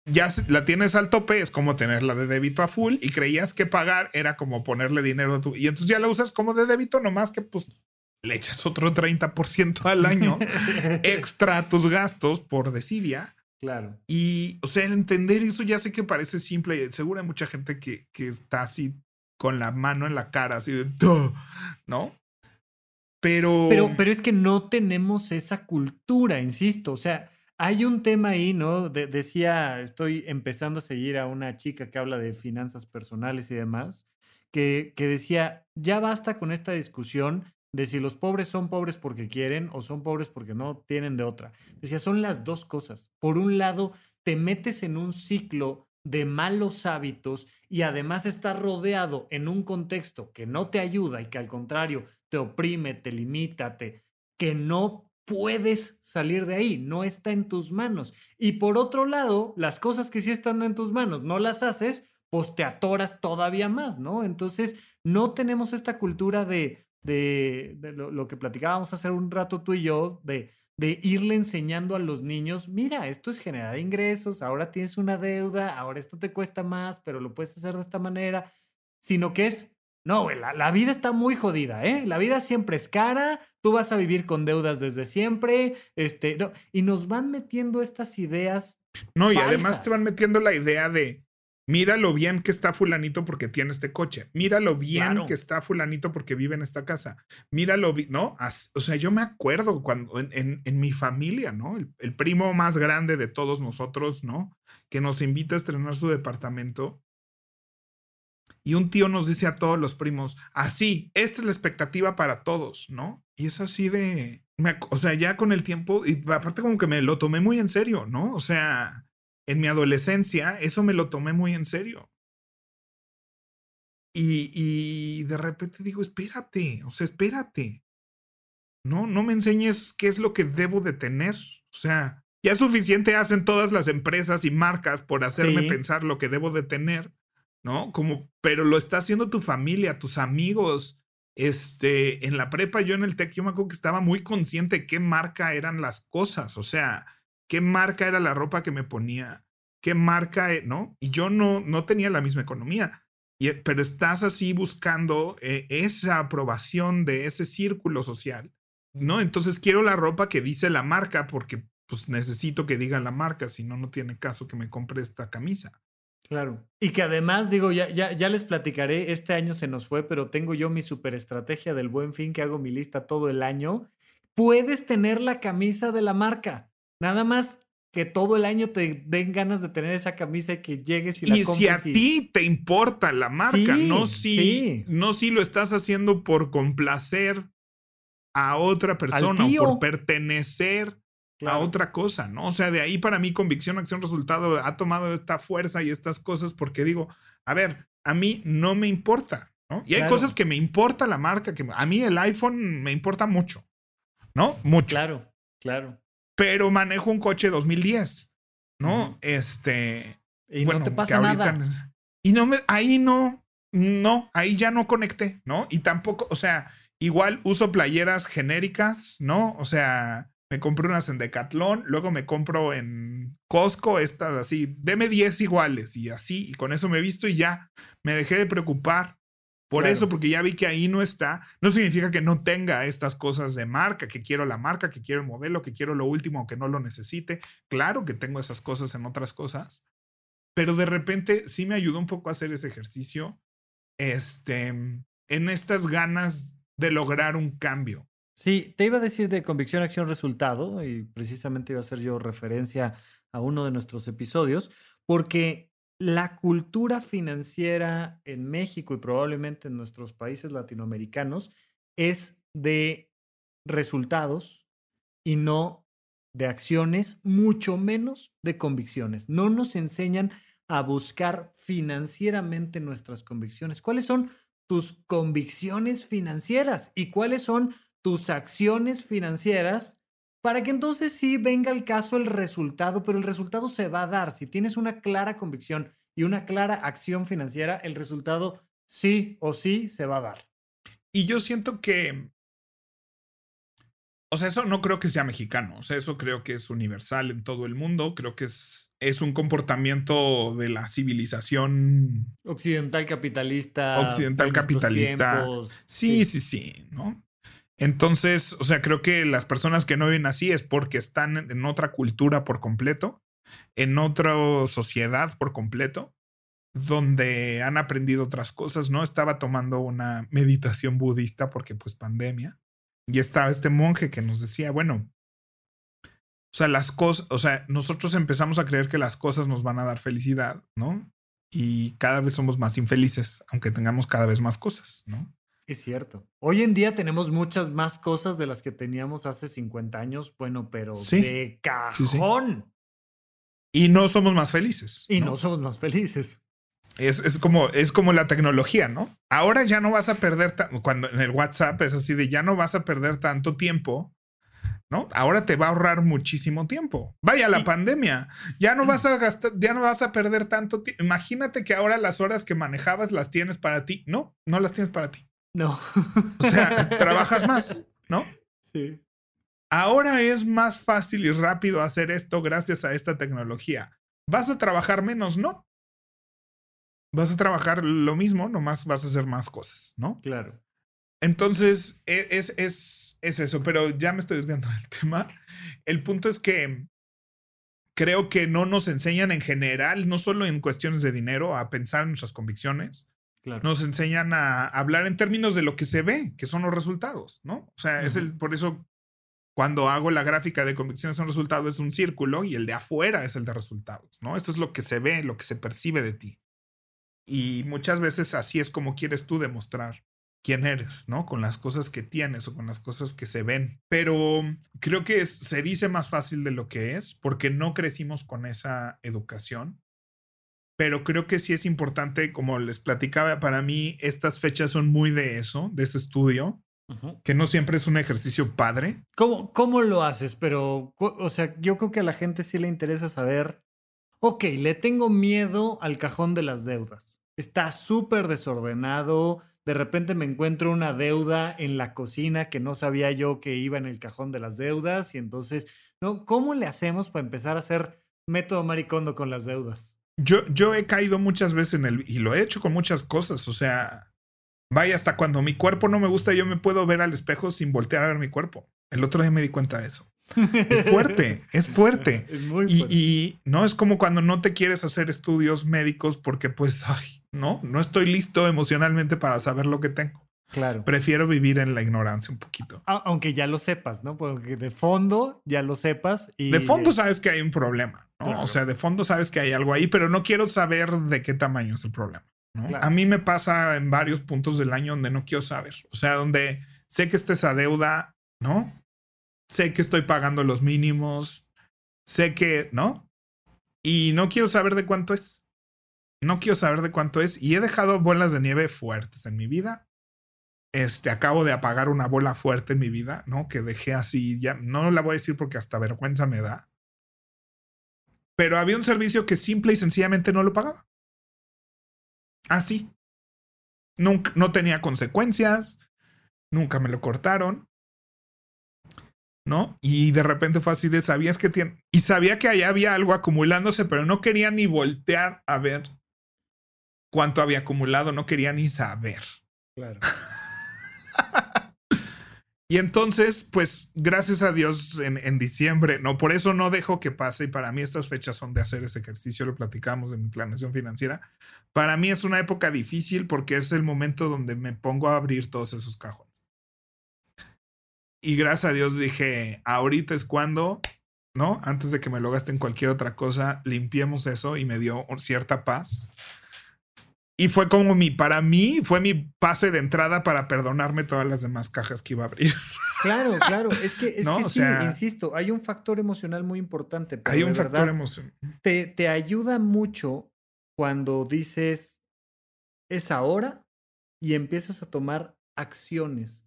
[SPEAKER 4] ya la tienes al tope, es como tenerla de débito a full y creías que pagar era como ponerle dinero a tu. Y entonces ya la usas como de débito, nomás que pues le echas otro 30% al año extra a tus gastos por desidia
[SPEAKER 5] Claro.
[SPEAKER 4] Y, o sea, el entender eso ya sé que parece simple y seguro hay mucha gente que, que está así con la mano en la cara, así de, ¿no? Pero...
[SPEAKER 5] pero... Pero es que no tenemos esa cultura, insisto. O sea, hay un tema ahí, ¿no? decía, estoy empezando a seguir a una chica que habla de finanzas personales y demás, que, que decía, ya basta con esta discusión de si los pobres son pobres porque quieren o son pobres porque no tienen de otra. Decía, son las dos cosas. Por un lado, te metes en un ciclo de malos hábitos y además estás rodeado en un contexto que no te ayuda y que al contrario te oprime, te limita, te, que no puedes salir de ahí, no está en tus manos. Y por otro lado, las cosas que sí están en tus manos no las haces, pues te atoras todavía más, ¿no? Entonces, no tenemos esta cultura de, de, lo, que platicábamos hace un rato tú y yo, de, de irle enseñando a los niños, mira, esto es generar ingresos, ahora tienes una deuda, ahora esto te cuesta más, pero lo puedes hacer de esta manera, sino que es, no, la, la, vida está muy jodida, ¿eh? La vida siempre es cara, tú vas a vivir con deudas desde siempre, este, y nos van metiendo estas ideas.
[SPEAKER 4] No, y además te van metiendo la idea de, Mira lo bien que está fulanito porque tiene este coche. Mira lo bien que está fulanito porque vive en esta casa. Mira lo bien, ¿no? o sea, yo me acuerdo cuando en, en, mi familia, ¿no? El, primo más grande de todos nosotros, ¿no? Que nos invita a estrenar su departamento. y un tío nos dice a todos los primos, así, esta es la expectativa para todos, ¿no? Y es así de, o sea, ya con el tiempo, y aparte como que me lo tomé muy en serio, ¿no? O sea, en mi adolescencia, eso me lo tomé muy en serio. Y, y de repente digo, espérate, o sea, espérate. No, no me enseñes qué es lo que debo de tener. O sea, ya suficiente hacen todas las empresas y marcas por hacerme pensar lo que debo de tener, ¿no? Como, pero lo está haciendo tu familia, tus amigos. Este, en la prepa, yo en el tech, yo me acuerdo que estaba muy consciente de qué marca eran las cosas. O sea, qué marca era la ropa que me ponía, qué marca, e, ¿no? Y yo no, no tenía la misma economía. Y, pero estás así buscando eh, esa aprobación de ese círculo social, ¿no? Entonces quiero la ropa que dice la marca porque pues necesito que diga la marca, si no, no tiene caso que me compre esta camisa.
[SPEAKER 5] Claro. Y que además, digo, ya, ya, ya les platicaré, este año se nos fue, pero tengo yo mi super estrategia del buen fin que hago mi lista todo el año. Puedes tener la camisa de la marca. Nada más que todo el año te den ganas de tener esa camisa y que llegues y la compres.
[SPEAKER 4] Y si a ti te importa la marca, no si, no si lo estás haciendo por complacer a otra persona o por pertenecer a otra cosa, ¿no? O sea, de ahí para mí convicción, acción, resultado ha tomado esta fuerza y estas cosas porque digo, a ver, a mí no me importa, ¿no? Y hay cosas que me importa la marca, que a mí el iPhone me importa mucho, ¿no? Mucho.
[SPEAKER 5] Claro, claro
[SPEAKER 4] pero manejo un coche 2010, ¿no? Este.
[SPEAKER 5] Y bueno, no te pasa nada.
[SPEAKER 4] Y no me, ahí no, no, ahí ya no conecté, ¿no? Y tampoco, o sea, igual uso playeras genéricas, ¿no? O sea, me compré unas en Decathlon, luego me compro en Costco estas así, deme 10 iguales y así, y con eso me he visto y ya me dejé de preocupar por eso, porque ya vi que ahí no está, no significa que no tenga estas cosas de marca, que quiero la marca, que quiero el modelo, que quiero lo último, que no lo necesite. Claro que tengo esas cosas en otras cosas, pero de repente sí me ayudó un poco a hacer ese ejercicio, este, en estas ganas de lograr un cambio.
[SPEAKER 5] Sí, te iba a decir de convicción, acción, resultado, y precisamente iba a hacer yo referencia a uno de nuestros episodios, porque la cultura financiera en México y probablemente en nuestros países latinoamericanos es de resultados y no de acciones, mucho menos de convicciones. No nos enseñan a buscar financieramente nuestras convicciones. ¿Cuáles son tus convicciones financieras y cuáles son tus acciones financieras para que entonces sí venga el caso el resultado, pero el resultado se va a dar. Si tienes una clara convicción y una clara acción financiera, el resultado sí o sí se va a dar.
[SPEAKER 4] Y yo siento que, o sea, eso no creo que sea mexicano, o sea, eso creo que es universal en todo el mundo, creo que es, es un comportamiento de la civilización
[SPEAKER 5] occidental capitalista.
[SPEAKER 4] Occidental capitalista. sí, sí, sí, ¿no? Entonces, o sea, creo que las personas que no viven así es porque están en otra cultura por completo, en otra sociedad por completo, donde han aprendido otras cosas, ¿no? Estaba tomando una meditación budista porque pues pandemia y estaba este monje que nos decía, bueno, o sea, las cosas, o sea, nosotros empezamos a creer que las cosas nos van a dar felicidad, ¿no? Y cada vez somos más infelices, aunque tengamos cada vez más cosas, ¿no?
[SPEAKER 5] Es cierto. Hoy en día tenemos muchas más cosas de las que teníamos hace 50 años, bueno, pero de cajón.
[SPEAKER 4] Y no somos más felices.
[SPEAKER 5] Y ¿no? somos más felices.
[SPEAKER 4] Es, es, como, es como la tecnología, ¿no? Ahora ya no vas a perder, cuando en el WhatsApp es así de ya no vas a perder tanto tiempo, ¿no? Ahora te va a ahorrar muchísimo tiempo. Vaya la pandemia, ya no vas a gastar, ya no vas a perder tanto tiempo. Imagínate que ahora las horas que manejabas las tienes para ti. No, no las tienes para ti.
[SPEAKER 5] No.
[SPEAKER 4] O sea, trabajas más, ¿no?
[SPEAKER 5] Sí.
[SPEAKER 4] Ahora es más fácil y rápido hacer esto gracias a esta tecnología. ¿Vas a trabajar menos? No. Vas a trabajar lo mismo, nomás vas a hacer más cosas, ¿no?
[SPEAKER 5] Claro.
[SPEAKER 4] Entonces, e, es, es, es eso, pero ya me estoy desviando del tema. El punto es que creo que no nos enseñan en general, no solo en cuestiones de dinero, a pensar en nuestras convicciones, nos enseñan a hablar en términos de lo que se ve, que son los resultados, ¿no? O sea, es el, por eso cuando hago la gráfica de convicciones son resultados es un círculo y el de afuera es el de resultados, ¿no? Esto es lo que se ve, lo que se percibe de ti. Y muchas veces así es como quieres tú demostrar quién eres, ¿no? Con las cosas que tienes o con las cosas que se ven. Pero creo que es- se dice más fácil de lo que es porque no crecimos con esa educación. Pero creo que sí es importante, como les platicaba, para mí estas fechas son muy de eso, de ese estudio,
[SPEAKER 5] Ujú.
[SPEAKER 4] que no siempre es un ejercicio padre.
[SPEAKER 5] ¿Cómo, ¿Cómo lo haces? Pero, o sea, yo creo que a la gente sí le interesa saber, ok, le tengo miedo al cajón de las deudas. Está súper desordenado. De repente me encuentro una deuda en la cocina que no sabía yo que iba en el cajón de las deudas. Y entonces, ¿no? ¿Cómo le hacemos para empezar a hacer método maricondo con las deudas?
[SPEAKER 4] Yo, yo he caído muchas veces en el, y lo he hecho con muchas cosas, o sea, vaya, hasta cuando mi cuerpo no me gusta, yo me puedo ver al espejo sin voltear a ver mi cuerpo. El otro día me di cuenta de eso. Es fuerte, es fuerte.
[SPEAKER 5] Es muy
[SPEAKER 4] Y,
[SPEAKER 5] fuerte.
[SPEAKER 4] y no es como cuando no te quieres hacer estudios médicos porque pues, ay, no, no estoy listo emocionalmente para saber lo que tengo.
[SPEAKER 5] Claro.
[SPEAKER 4] Prefiero vivir en la ignorancia un poquito.
[SPEAKER 5] A- Aunque ya lo sepas, ¿no? Porque de fondo ya lo sepas. Y
[SPEAKER 4] De fondo sabes que hay un problema, ¿no?
[SPEAKER 5] Claro.
[SPEAKER 4] O sea, de fondo sabes que hay algo ahí, pero no quiero saber de qué tamaño es el problema, ¿no?
[SPEAKER 5] Claro.
[SPEAKER 4] A mí me pasa en varios puntos del año donde no quiero saber. O sea, donde sé que esta es a deuda, ¿no? Sé que estoy pagando los mínimos, sé que, ¿no? Y no quiero saber de cuánto es. No quiero saber de cuánto es. Y he dejado bolas de nieve fuertes en mi vida. Este, acabo de apagar una bola fuerte en mi vida, ¿no? Que dejé así, ya no la voy a decir porque hasta vergüenza me da. Pero había un servicio que simple y sencillamente no lo pagaba. Así. Nunca, no tenía consecuencias. Nunca me lo cortaron. ¿No? Y de repente fue así de, ¿sabías que tiene? Y sabía que allá había algo acumulándose, pero no quería ni voltear a ver cuánto había acumulado, no quería ni saber.
[SPEAKER 5] Claro.
[SPEAKER 4] Y entonces, pues, gracias a Dios en, en diciembre, no, por eso no dejo que pase y para mí estas fechas son de hacer ese ejercicio, lo platicamos en mi planeación financiera. Para mí es una época difícil porque es el momento donde me pongo a abrir todos esos cajones. Y gracias a Dios dije, ahorita es cuando, ¿no? Antes de que me lo gaste en cualquier otra cosa, limpiemos eso y me dio cierta paz. Y fue como mi, para mí, fue mi pase de entrada para perdonarme todas las demás cajas que iba a abrir.
[SPEAKER 5] Claro, claro. Es que, es
[SPEAKER 4] No,
[SPEAKER 5] que
[SPEAKER 4] o
[SPEAKER 5] sí,
[SPEAKER 4] sea-
[SPEAKER 5] insisto, hay un factor emocional muy importante.
[SPEAKER 4] Hay un factor emocional.
[SPEAKER 5] te, te ayuda mucho cuando dices es ahora y empiezas a tomar acciones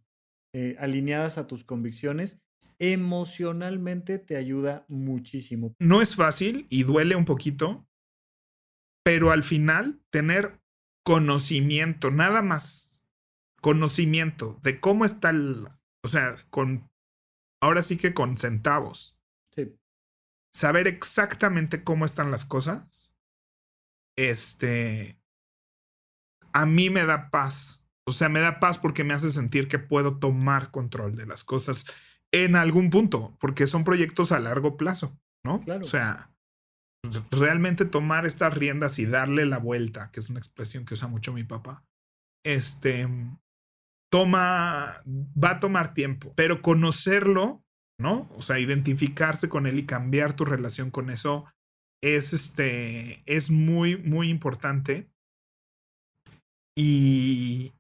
[SPEAKER 5] eh, alineadas a tus convicciones. Emocionalmente te ayuda muchísimo.
[SPEAKER 4] No es fácil y duele un poquito, pero al final tener conocimiento, nada más conocimiento de cómo está el, o sea, con, ahora sí que con centavos,
[SPEAKER 5] Sí.
[SPEAKER 4] saber exactamente cómo están las cosas, este, a mí me da paz. O sea, me da paz porque me hace sentir que puedo tomar control de las cosas en algún punto, porque son proyectos a largo plazo, ¿no?
[SPEAKER 5] Claro.
[SPEAKER 4] O sea, realmente tomar estas riendas y darle la vuelta, que es una expresión que usa mucho mi papá, este, toma, va a tomar tiempo, pero conocerlo, ¿no? O sea, identificarse con él y cambiar tu relación con eso es, este, es muy, muy importante. Y,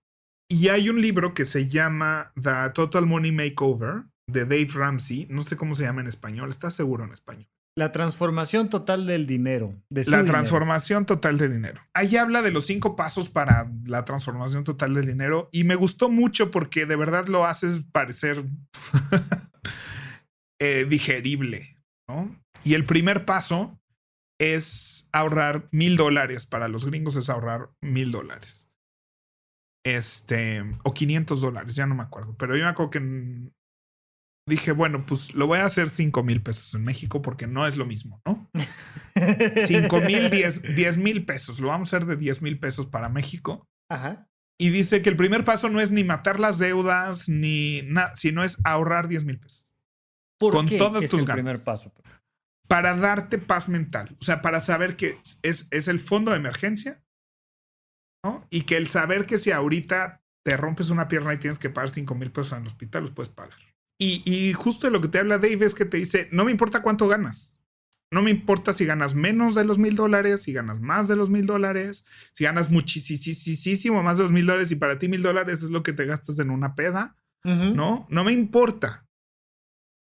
[SPEAKER 4] y hay un libro que se llama The Total Money Makeover de Dave Ramsey. No sé cómo se llama en español, está seguro en español.
[SPEAKER 5] La transformación total del dinero. De
[SPEAKER 4] La
[SPEAKER 5] dinero.
[SPEAKER 4] transformación total de dinero. Ahí habla de los cinco pasos para la transformación total del dinero y me gustó mucho porque de verdad lo haces parecer eh, digerible, ¿no? Y el primer paso es ahorrar mil dólares. Para los gringos es ahorrar mil dólares. Este, o 500 dólares, ya no me acuerdo. Pero yo me acuerdo que dije, bueno, pues lo voy a hacer 5 mil pesos en México porque no es lo mismo, ¿no? 5 mil, 10 mil pesos. Lo vamos a hacer de 10 mil pesos para México.
[SPEAKER 5] Ajá.
[SPEAKER 4] Y dice que el primer paso no es ni matar las deudas, ni nada, sino es ahorrar 10 mil pesos.
[SPEAKER 5] ¿Por
[SPEAKER 4] Con
[SPEAKER 5] qué
[SPEAKER 4] todas
[SPEAKER 5] es
[SPEAKER 4] tus
[SPEAKER 5] el
[SPEAKER 4] ganas.
[SPEAKER 5] primer paso?
[SPEAKER 4] Para darte paz mental. O sea, para saber que es, es el fondo de emergencia. ¿no? Y que el saber que si ahorita te rompes una pierna y tienes que pagar 5 mil pesos en el hospital, los puedes pagar. Y, y justo de lo que te habla Dave es que te dice, no me importa cuánto ganas. No me importa si ganas menos de los mil dólares, si ganas más de los mil dólares, si ganas muchísimo más de los mil dólares y para ti mil dólares es lo que te gastas en una peda. No, no me importa.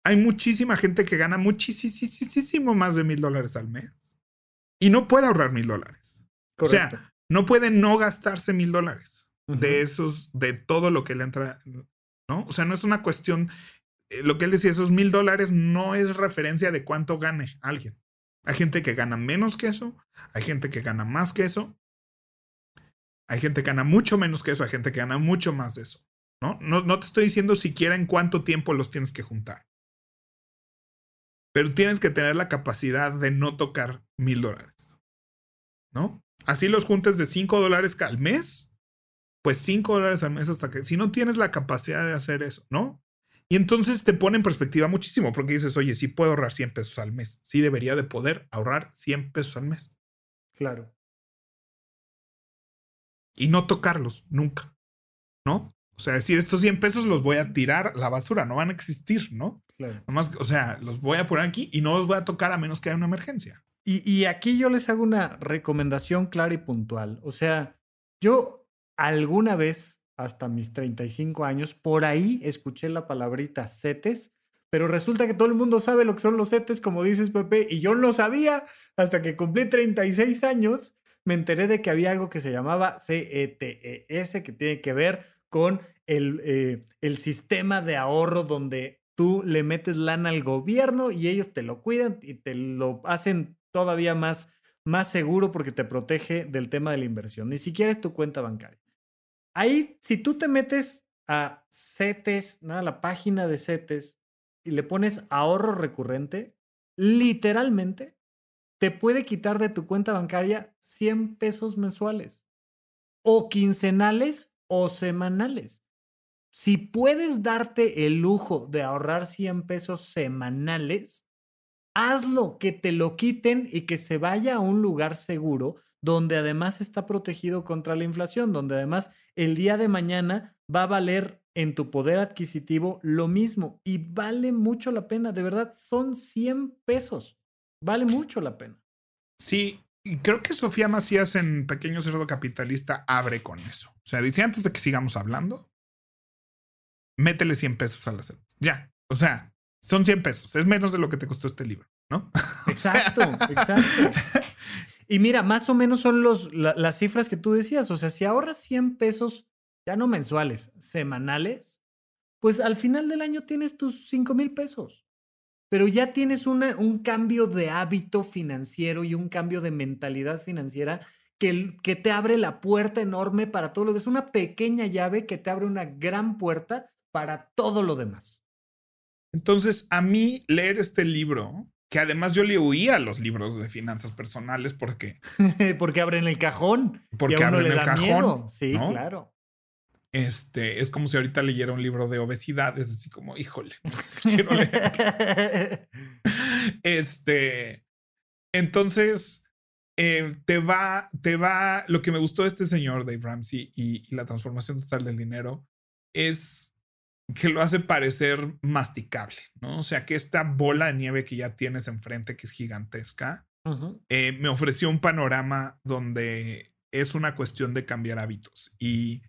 [SPEAKER 4] Hay muchísima gente que gana muchísimo más de mil dólares al mes y no puede ahorrar mil dólares. O sea, no puede no gastarse mil dólares de esos, de todo lo que le entra, ¿no? O sea, no es una cuestión, lo que él decía, esos mil dólares no es referencia de cuánto gane alguien. Hay gente que gana menos que eso, hay gente que gana más que eso, hay gente que gana mucho menos que eso, hay gente que gana mucho más de eso, ¿no? No, no te estoy diciendo siquiera en cuánto tiempo los tienes que juntar. Pero tienes que tener la capacidad de no tocar mil dólares, ¿no? Así los juntes de cinco dólares al mes, pues cinco dólares al mes hasta que, si no tienes la capacidad de hacer eso, ¿no? Y entonces te pone en perspectiva muchísimo porque dices, oye, sí puedo ahorrar 100 pesos al mes. Sí debería de poder ahorrar 100 pesos al mes.
[SPEAKER 5] Claro.
[SPEAKER 4] Y no tocarlos nunca, ¿no? O sea, decir, estos 100 pesos los voy a tirar a la basura, no van a existir, ¿no? Claro. Nomás, o sea, los voy a poner aquí y no los voy a tocar a menos que haya una emergencia.
[SPEAKER 5] Y, y aquí yo les hago una recomendación clara y puntual. O sea, yo alguna vez hasta mis 35 años, por ahí escuché la palabrita CETES, pero resulta que todo el mundo sabe lo que son los CETES, como dices Pepe, y yo no sabía hasta que cumplí 36 años, me enteré de que había algo que se llamaba CETES, que tiene que ver con el, eh, el sistema de ahorro donde tú le metes lana al gobierno y ellos te lo cuidan y te lo hacen todavía más, más seguro porque te protege del tema de la inversión. Ni siquiera es tu cuenta bancaria. Ahí, si tú te metes a CETES, ¿no? a la página de CETES, y le pones ahorro recurrente, literalmente te puede quitar de tu cuenta bancaria 100 pesos mensuales, o quincenales o semanales. Si puedes darte el lujo de ahorrar 100 pesos semanales, hazlo, que te lo quiten y que se vaya a un lugar seguro donde además está protegido contra la inflación, donde además el día de mañana va a valer en tu poder adquisitivo lo mismo y vale mucho la pena, de verdad, son 100 pesos, vale mucho la pena.
[SPEAKER 4] Sí, y creo que Sofía Macías en Pequeño Cerdo Capitalista abre con eso. O sea, dice antes de que sigamos hablando, métele 100 pesos a la sed. Ya, o sea, son 100 pesos, es menos de lo que te costó este libro, ¿no?
[SPEAKER 5] Exacto, exacto. Y mira, más o menos son los, las cifras que tú decías. O sea, si ahorras 100 pesos, ya no mensuales, semanales, pues al final del año tienes tus 5 mil pesos. Pero ya tienes una, un cambio de hábito financiero y un cambio de mentalidad financiera que, que te abre la puerta enorme para todo lo que es una pequeña llave que te abre una gran puerta para todo lo demás.
[SPEAKER 4] Entonces, a mí leer este libro que además yo le huía a los libros de finanzas personales porque...
[SPEAKER 5] porque abren el cajón.
[SPEAKER 4] Porque abren el cajón.
[SPEAKER 5] Sí, claro.
[SPEAKER 4] Este, es como si ahorita leyera un libro de obesidad, es así como, híjole, quiero leer. este, entonces, eh, te va, te va, lo que me gustó de este señor, Dave Ramsey, y la transformación total del dinero, es que lo hace parecer masticable, ¿no? O sea, que esta bola de nieve que ya tienes enfrente, que es gigantesca, eh, me ofreció un panorama donde es una cuestión de cambiar hábitos y,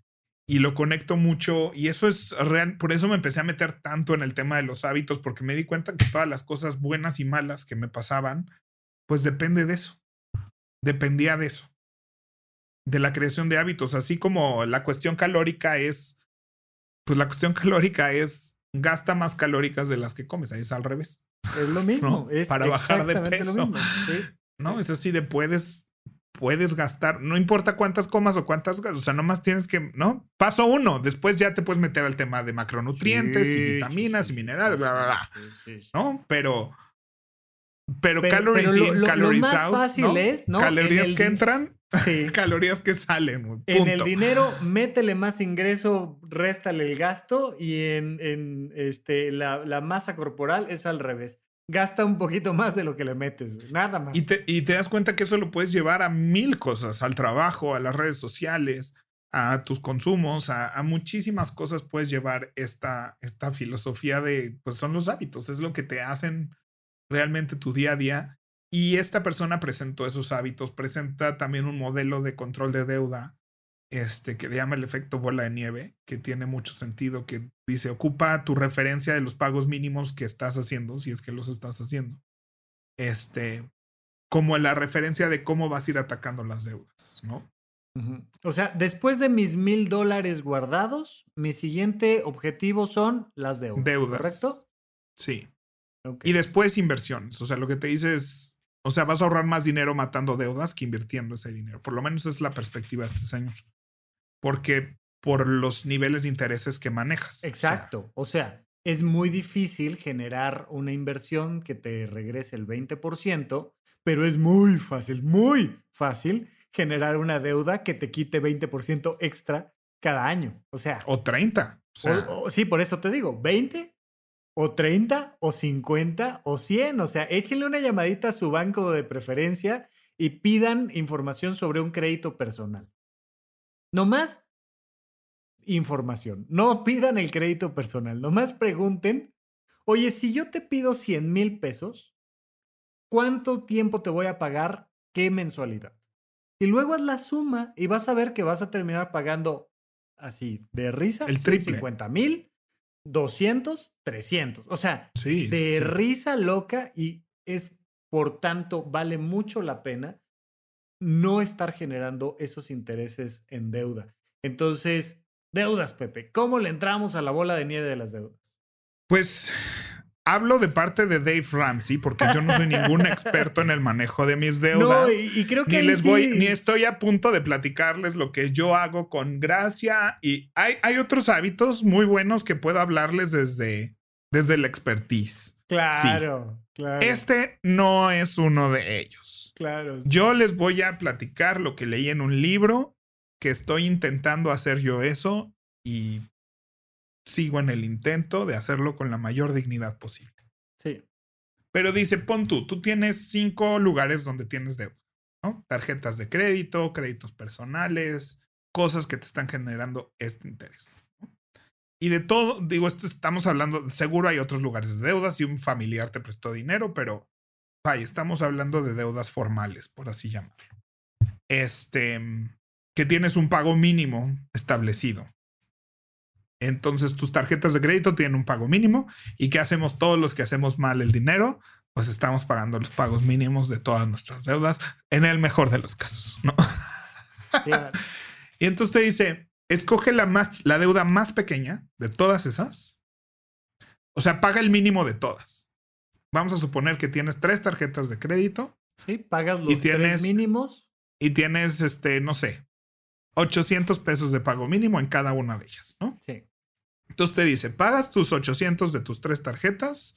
[SPEAKER 4] y lo conecto mucho y eso es real, por eso me empecé a meter tanto en el tema de los hábitos, porque me di cuenta que todas las cosas buenas y malas que me pasaban, pues depende de eso, dependía de eso, de la creación de hábitos, así como la cuestión calórica es pues la cuestión calórica es gasta más calóricas de las que comes, ahí es al revés.
[SPEAKER 5] Es lo mismo, es
[SPEAKER 4] para bajar de peso. No, es así de puedes puedes gastar, no importa cuántas comas o cuántas, o sea, nomás tienes que, ¿no? Paso uno, después ya te puedes meter al tema de macronutrientes y vitaminas y minerales, bla, bla, bla. ¿No? Pero pero, calories in, calories out,
[SPEAKER 5] fácil es, ¿no?
[SPEAKER 4] Calorías que entran, calorías que salen.
[SPEAKER 5] En el dinero, métele más ingreso, réstale el gasto y en, en este, la, la, masa corporal es al revés. Gasta un poquito más de lo que le metes, nada más.
[SPEAKER 4] Y te, y te das cuenta que eso lo puedes llevar a mil cosas, al trabajo, a las redes sociales, a tus consumos, a, a, muchísimas cosas puedes llevar esta, esta filosofía de, pues son los hábitos, es lo que te hacen realmente tu día a día. y esta persona presentó esos hábitos, presenta también un modelo de control de deuda este, que le llama el efecto bola de nieve, que tiene mucho sentido, que dice, ocupa tu referencia de los pagos mínimos que estás haciendo, si es que los estás haciendo, este, como la referencia de cómo vas a ir atacando las deudas, ¿no?
[SPEAKER 5] O sea, después de mis mil dólares guardados, mi siguiente objetivo son las deudas.
[SPEAKER 4] Deudas.
[SPEAKER 5] ¿Correcto?
[SPEAKER 4] Sí. Y después inversiones. O sea, lo que te dice es, o sea, vas a ahorrar más dinero matando deudas que invirtiendo ese dinero. Por lo menos es la perspectiva de estos años. Porque por los niveles de intereses que manejas.
[SPEAKER 5] Exacto. O sea, es muy difícil generar una inversión que te regrese el 20%, pero es muy fácil, muy fácil generar una deuda que te quite 20% extra cada año. O sea.
[SPEAKER 4] O 30.
[SPEAKER 5] sí, por eso te digo, 20 o 30 o 50 o 100. O sea, échenle una llamadita a su banco de preferencia y pidan información sobre un crédito personal. No más información. No pidan el crédito personal. Nomás pregunten, oye, si yo te pido 100 mil pesos, ¿cuánto tiempo te voy a pagar? ¿Qué mensualidad? Y luego haz la suma y vas a ver que vas a terminar pagando así de risa.
[SPEAKER 4] El triple.
[SPEAKER 5] 50 mil, 200, 300. O sea, de risa loca y es, por tanto, vale mucho la pena no estar generando esos intereses en deuda. Entonces, deudas, Pepe. ¿Cómo le entramos a la bola de nieve de las deudas?
[SPEAKER 4] Pues hablo de parte de Dave Ramsey porque yo no soy ningún experto en el manejo de mis deudas.
[SPEAKER 5] No, y, creo que
[SPEAKER 4] ni les voy, ni estoy a punto de platicarles lo que yo hago con gracia. Y hay, hay otros hábitos muy buenos que puedo hablarles desde, desde la expertise.
[SPEAKER 5] Claro, claro.
[SPEAKER 4] Este no es uno de ellos.
[SPEAKER 5] Claro.
[SPEAKER 4] Yo les voy a platicar lo que leí en un libro, que estoy intentando hacer yo eso y sigo en el intento de hacerlo con la mayor dignidad posible.
[SPEAKER 5] Sí.
[SPEAKER 4] Pero dice, pon tú, tú tienes cinco lugares donde tienes deuda, ¿no? Tarjetas de crédito, créditos personales, cosas que te están generando este interés. Y de todo, digo, esto estamos hablando, seguro hay otros lugares de deuda, si un familiar te prestó dinero, pero vaya, estamos hablando de deudas formales, por así llamarlo. Este, que tienes un pago mínimo establecido. Entonces tus tarjetas de crédito tienen un pago mínimo y ¿qué hacemos todos los que hacemos mal el dinero? Pues estamos pagando los pagos mínimos de todas nuestras deudas en el mejor de los casos, ¿no? y entonces te dice, escoge la, más, la deuda más pequeña de todas esas. O sea, paga el mínimo de todas. Vamos a suponer que tienes tres tarjetas de crédito.
[SPEAKER 5] Sí, pagas los tres mínimos.
[SPEAKER 4] Y tienes, este, no sé, 800 pesos de pago mínimo en cada una de ellas, ¿no?
[SPEAKER 5] Sí.
[SPEAKER 4] Entonces te dice, pagas tus 800 de tus tres tarjetas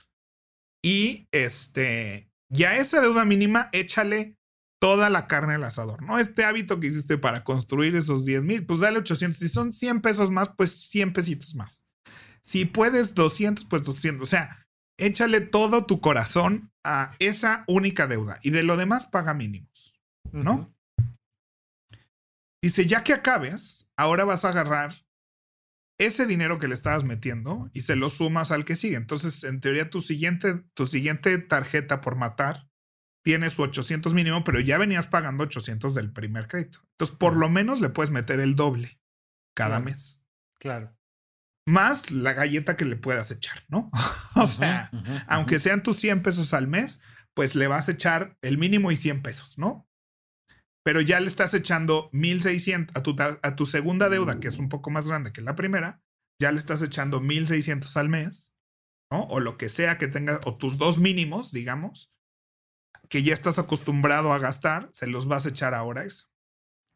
[SPEAKER 4] y este, ya esa deuda mínima, échale toda la carne al asador, ¿no? Este hábito que hiciste para construir esos 10 mil, pues dale 800. Si son 100 pesos más, pues 100 pesitos más. Si puedes 200, pues 200. O sea, échale todo tu corazón a esa única deuda y de lo demás paga mínimos, ¿no? Dice, ya que acabes, ahora vas a agarrar ese dinero que le estabas metiendo y se lo sumas al que sigue. Entonces, en teoría, tu siguiente, tu siguiente tarjeta por matar tiene su 800 mínimo, pero ya venías pagando 800 del primer crédito. Entonces, por lo menos le puedes meter el doble cada mes.
[SPEAKER 5] Claro.
[SPEAKER 4] Más la galleta que le puedas echar, ¿no? o sea, aunque sean tus 100 pesos al mes, pues le vas a echar el mínimo y 100 pesos, ¿no? Pero ya le estás echando 1600 a tu, a tu segunda deuda, que es un poco más grande que la primera, ya le estás echando 1600 al mes, ¿no? O lo que sea que tengas, o tus dos mínimos, digamos, que ya estás acostumbrado a gastar, se los vas a echar ahora eso.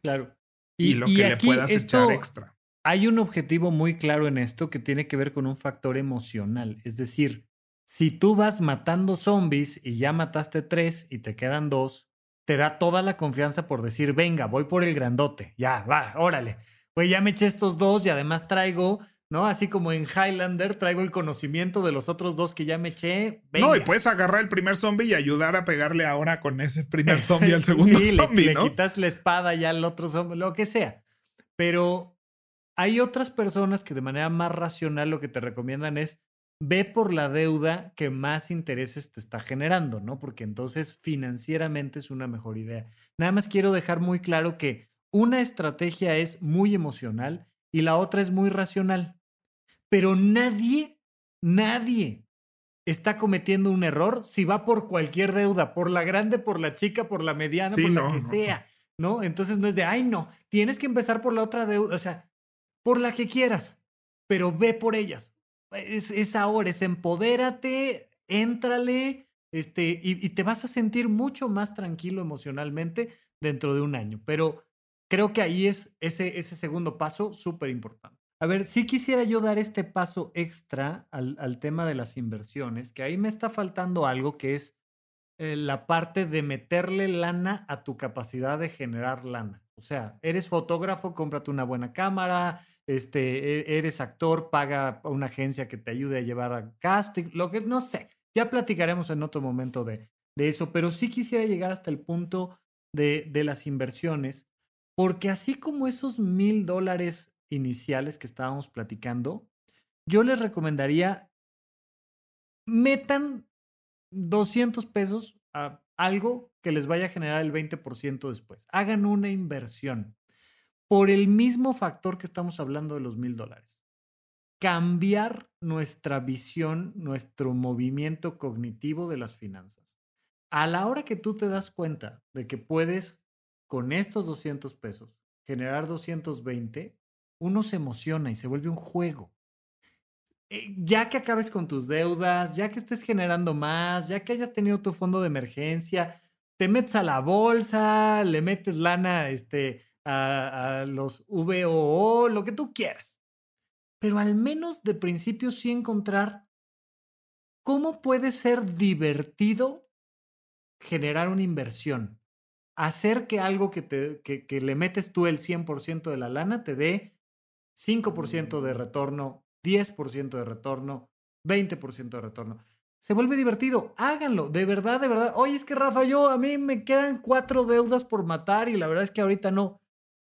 [SPEAKER 5] Claro.
[SPEAKER 4] Y, lo que le puedas echar extra.
[SPEAKER 5] Hay un objetivo muy claro en esto que tiene que ver con un factor emocional. Es decir, si tú vas matando zombies y ya mataste tres y te quedan dos, te da toda la confianza por decir, venga, voy por el grandote, ya, va, órale. Pues ya me eché estos dos y además traigo, ¿no? Así como en Highlander, traigo el conocimiento de los otros dos que ya me eché. No,
[SPEAKER 4] y puedes agarrar el primer zombie y ayudar a pegarle ahora con ese primer zombie al segundo sí, zombie,
[SPEAKER 5] le,
[SPEAKER 4] ¿no?
[SPEAKER 5] le quitas la espada ya al otro zombie, lo que sea. Pero hay otras personas que de manera más racional lo que te recomiendan es ve por la deuda que más intereses te está generando, ¿no? Porque entonces financieramente es una mejor idea. Nada más quiero dejar muy claro que una estrategia es muy emocional y la otra es muy racional. Pero nadie, nadie está cometiendo un error si va por cualquier deuda, por la grande, por la chica, por la mediana, por la que sea, ¿no? Entonces no es de, ay, no, tienes que empezar por la otra deuda, o sea, por la que quieras, pero ve por ellas. Es, es ahora, es empodérate, éntrale, este, y, te vas a sentir mucho más tranquilo emocionalmente dentro de un año. Pero creo que ahí es ese, ese segundo paso súper importante. A ver, sí quisiera yo dar este paso extra al, al, tema de las inversiones, que ahí me está faltando algo que es eh, la parte de meterle lana a tu capacidad de generar lana. O sea, eres fotógrafo, cómprate una buena cámara, este, e, eres actor, paga a una agencia que te ayude a llevar a casting, lo que no sé. Ya platicaremos en otro momento de, de eso, pero sí quisiera llegar hasta el punto de, de las inversiones, porque así como esos mil dólares iniciales que estábamos platicando, yo les recomendaría metan 200 pesos a algo que les vaya a generar el 20% después. Hagan una inversión por el mismo factor que estamos hablando de los mil dólares. Cambiar nuestra visión, nuestro movimiento cognitivo de las finanzas. A la hora que tú te das cuenta de que puedes con estos 200 pesos generar 220, uno se emociona y se vuelve un juego. Eh, ya que acabes con tus deudas, ya que estés generando más, ya que hayas tenido tu fondo de emergencia, te metes a la bolsa, le metes lana este, a, a los VOO, lo que tú quieras. Pero al menos de principio sí encontrar cómo puede ser divertido generar una inversión. Hacer que algo que, te, que, que le metes tú el 100% de la lana te dé 5% de retorno, 10% de retorno, 20% de retorno. Se vuelve divertido, háganlo, de verdad, de verdad. Oye, es que Rafa, yo a mí me quedan cuatro deudas por matar y la verdad es que ahorita no.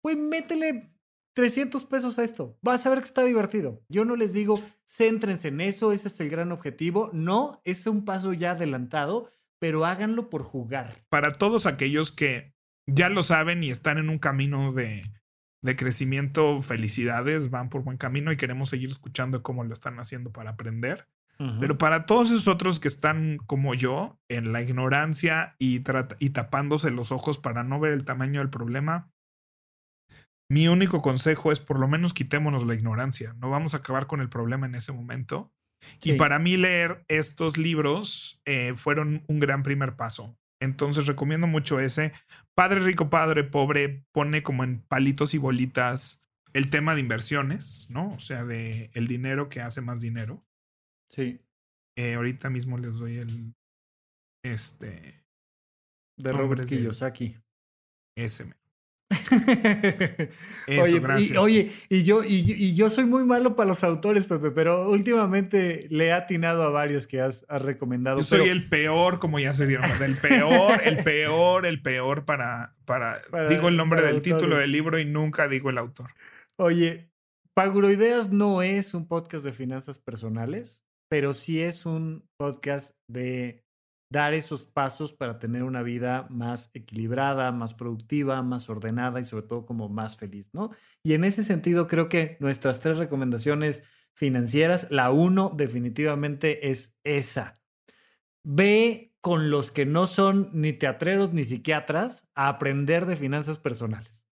[SPEAKER 5] Güey, métele 300 pesos a esto. Vas a ver que está divertido. Yo no les digo, céntrense en eso, ese es el gran objetivo. No, es un paso ya adelantado, pero háganlo por jugar.
[SPEAKER 4] Para todos aquellos que ya lo saben y están en un camino de, de crecimiento, felicidades, van por buen camino y queremos seguir escuchando cómo lo están haciendo para aprender. Uh -huh. Pero para todos esos otros que están como yo, en la ignorancia y, y tapándose los ojos para no ver el tamaño del problema, mi único consejo es por lo menos quitémonos la ignorancia. No vamos a acabar con el problema en ese momento. Sí. Y para mí leer estos libros eh, fueron un gran primer paso. Entonces recomiendo mucho ese. Padre rico, padre pobre pone como en palitos y bolitas el tema de inversiones, ¿no? O sea, de el dinero que hace más dinero.
[SPEAKER 5] Sí.
[SPEAKER 4] Eh, ahorita mismo les doy el este
[SPEAKER 5] de Robert Kiyosaki.
[SPEAKER 4] Ese.
[SPEAKER 5] Eso, oye, y, oye, y, yo, y, y, yo soy muy malo para los autores, Pepe, pero últimamente le he atinado a varios que has, has recomendado.
[SPEAKER 4] Yo soy el peor, como ya se dieron El peor, el peor, el peor para, para, para digo el nombre del autores. título del libro y nunca digo el autor.
[SPEAKER 5] Oye, Paguroideas no es un podcast de finanzas personales, pero sí es un podcast de dar esos pasos para tener una vida más equilibrada, más productiva, más ordenada y sobre todo como más feliz, ¿no? Y en ese sentido creo que nuestras tres recomendaciones financieras, la uno definitivamente es esa. Ve con los que no son ni teatreros ni psiquiatras a aprender de finanzas personales.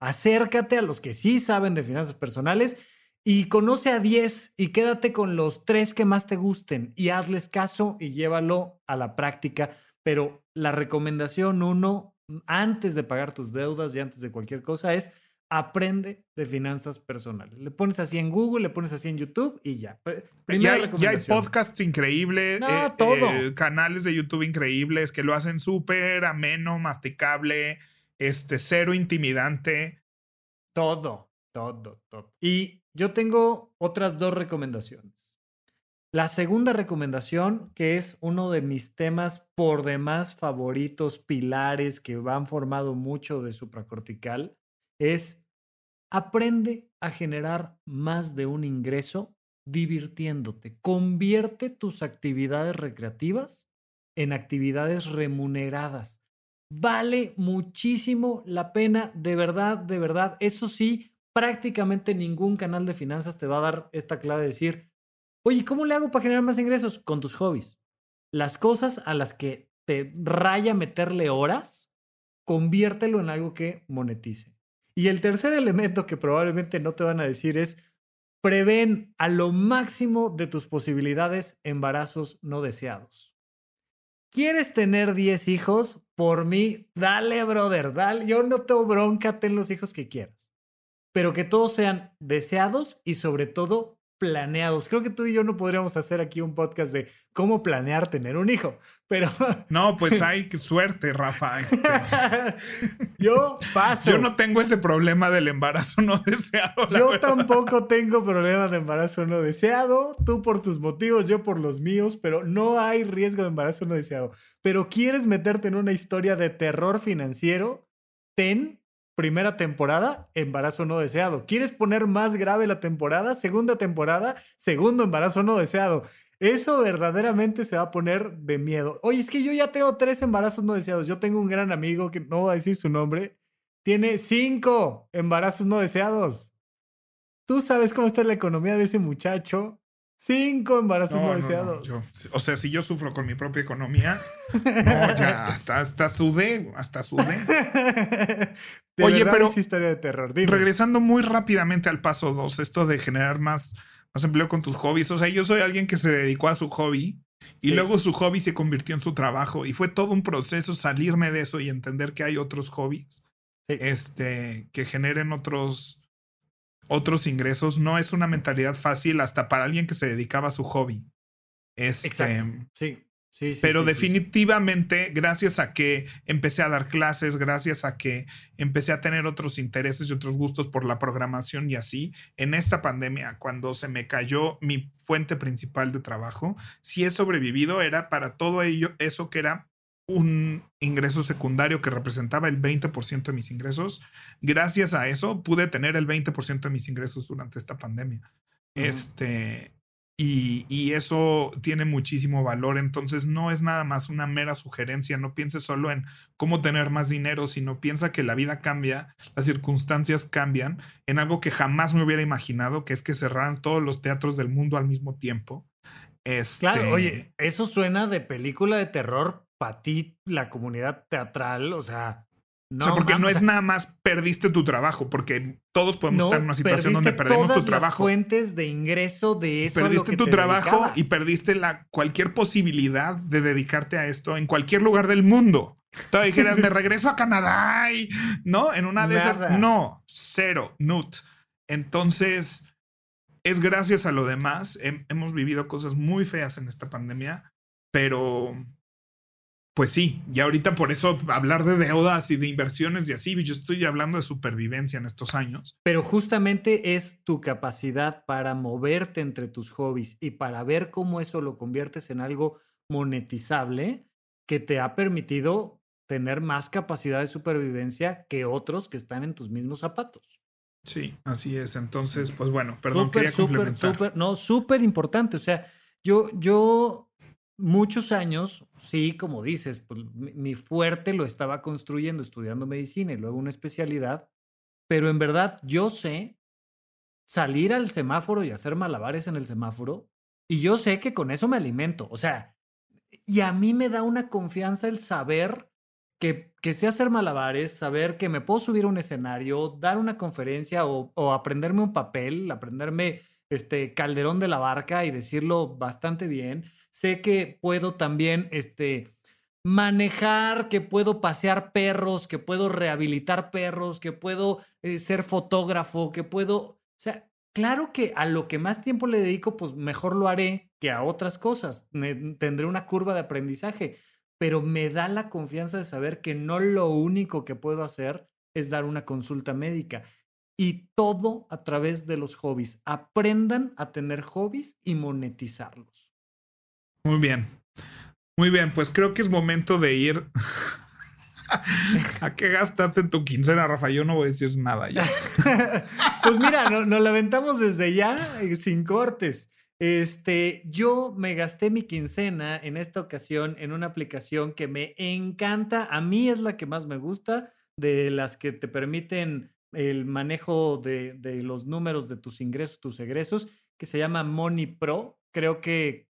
[SPEAKER 5] Acércate a los que sí saben de finanzas personales y conoce a 10 y quédate con los tres que más te gusten y hazles caso y llévalo a la práctica. Pero la recomendación uno, antes de pagar tus deudas y antes de cualquier cosa, es aprende de finanzas personales. Le pones así en Google, le pones así en YouTube y ya.
[SPEAKER 4] Ya hay, ya hay, podcasts increíbles,
[SPEAKER 5] no, eh, todo.
[SPEAKER 4] Eh, canales de YouTube increíbles que lo hacen súper ameno, masticable, este, cero intimidante.
[SPEAKER 5] Todo, todo, todo. Y yo tengo otras dos recomendaciones. La segunda recomendación, que es uno de mis temas por demás favoritos, pilares que han formado mucho de supracortical, es aprende a generar más de un ingreso divirtiéndote. Convierte tus actividades recreativas en actividades remuneradas. Vale muchísimo la pena, de verdad, de verdad. Eso sí, prácticamente ningún canal de finanzas te va a dar esta clave de decir, oye, ¿cómo le hago para generar más ingresos? Con tus hobbies. Las cosas a las que te raya meterle horas, conviértelo en algo que monetice. Y el tercer elemento que probablemente no te van a decir es, prevén a lo máximo de tus posibilidades embarazos no deseados. ¿Quieres tener 10 hijos? Por mí, dale, brother, dale. Yo no tengo bronca, ten los hijos que quieras. Pero que todos sean deseados y sobre todo planeados. Creo que tú y yo no podríamos hacer aquí un podcast de cómo planear tener un hijo, pero...
[SPEAKER 4] No, pues hay suerte, Rafa. Este.
[SPEAKER 5] yo paso.
[SPEAKER 4] Yo no tengo ese problema del embarazo no deseado.
[SPEAKER 5] Yo tampoco tengo problemas de embarazo no deseado. Tú por tus motivos, yo por los míos, pero no hay riesgo de embarazo no deseado. Pero quieres meterte en una historia de terror financiero, ten primera temporada, embarazo no deseado. ¿Quieres poner más grave la temporada? Segunda temporada, segundo embarazo no deseado. Eso verdaderamente se va a poner de miedo. Oye, es que yo ya tengo tres embarazos no deseados. Yo tengo un gran amigo que no voy a decir su nombre. Tiene cinco embarazos no deseados. Tú sabes cómo está la economía de ese muchacho. Cinco embarazos no, deseados.
[SPEAKER 4] o sea, si yo sufro con mi propia economía, no, ya, hasta, hasta sudé, hasta sudé.
[SPEAKER 5] Oye, pero es historia de terror.
[SPEAKER 4] Regresando muy rápidamente al paso dos, esto de generar más, más empleo con tus hobbies. O sea, yo soy alguien que se dedicó a su hobby y luego su hobby se convirtió en su trabajo y fue todo un proceso salirme de eso y entender que hay otros hobbies este, que generen otros otros ingresos no es una mentalidad fácil hasta para alguien que se dedicaba a su hobby. Este,
[SPEAKER 5] Exacto. Sí. Sí, sí,
[SPEAKER 4] pero definitivamente, gracias a que empecé a dar clases, gracias a que empecé a tener otros intereses y otros gustos por la programación y así, en esta pandemia, cuando se me cayó mi fuente principal de trabajo, si he sobrevivido era para todo ello, eso que era un ingreso secundario que representaba el 20% de mis ingresos. Gracias a eso pude tener el 20% de mis ingresos durante esta pandemia. Este, y, y, eso tiene muchísimo valor. Entonces no es nada más una mera sugerencia. No pienses solo en cómo tener más dinero, sino piensa que la vida cambia, las circunstancias cambian en algo que jamás me hubiera imaginado, que es que cerraran todos los teatros del mundo al mismo tiempo. Este...
[SPEAKER 5] Claro, oye, eso suena de película de terror para ti, la comunidad teatral, o sea,
[SPEAKER 4] no. O sea, porque no es nada más perdiste tu trabajo, porque todos podemos estar en una situación donde perdemos tu trabajo. Las
[SPEAKER 5] fuentes de ingreso de eso.
[SPEAKER 4] Perdiste tu trabajo y perdiste la, cualquier posibilidad de dedicarte a esto en cualquier lugar del mundo. Te dijeras, me regreso a Canadá y no, en una de esas, no, cero, nut. Entonces, es gracias a lo demás. hemos vivido cosas muy feas en esta pandemia, pero pues sí, y ahorita por eso hablar de deudas y de inversiones y así, yo estoy hablando de supervivencia en estos años.
[SPEAKER 5] Pero justamente es tu capacidad para moverte entre tus hobbies y para ver cómo eso lo conviertes en algo monetizable que te ha permitido tener más capacidad de supervivencia que otros que están en tus mismos zapatos.
[SPEAKER 4] Sí, así es. Entonces, pues bueno, perdón, quería
[SPEAKER 5] súper, súper, no, súper importante. O sea, yo, yo muchos años, sí, como dices, pues, mi fuerte lo estaba construyendo estudiando medicina y luego una especialidad, pero en verdad yo sé salir al semáforo y hacer malabares en el semáforo y yo sé que con eso me alimento, o sea, y a mí me da una confianza el saber que, que sé hacer malabares, saber que me puedo subir a un escenario, dar una conferencia o, o aprenderme un papel, aprenderme este Calderón de la Barca y decirlo bastante bien sé que puedo también este, manejar, que puedo pasear perros, que puedo rehabilitar perros, que puedo eh, ser fotógrafo, que puedo, o sea, claro que a lo que más tiempo le dedico, pues mejor lo haré que a otras cosas. tendré una curva de aprendizaje, pero me da la confianza de saber que no lo único que puedo hacer es dar una consulta médica. Y todo a través de los hobbies. Aprendan a tener hobbies y monetizarlos.
[SPEAKER 4] Muy bien. Muy bien, pues creo que es momento de ir. ¿A qué gastaste tu quincena, Rafa? Yo no voy a decir nada ya.
[SPEAKER 5] pues mira, nos, la aventamos desde ya, sin cortes. Este, yo me gasté mi quincena en esta ocasión en una aplicación que me encanta. A mí es la que más me gusta, de las que te permiten el manejo de, de los números de tus ingresos, tus egresos, que se llama Money Pro. Creo que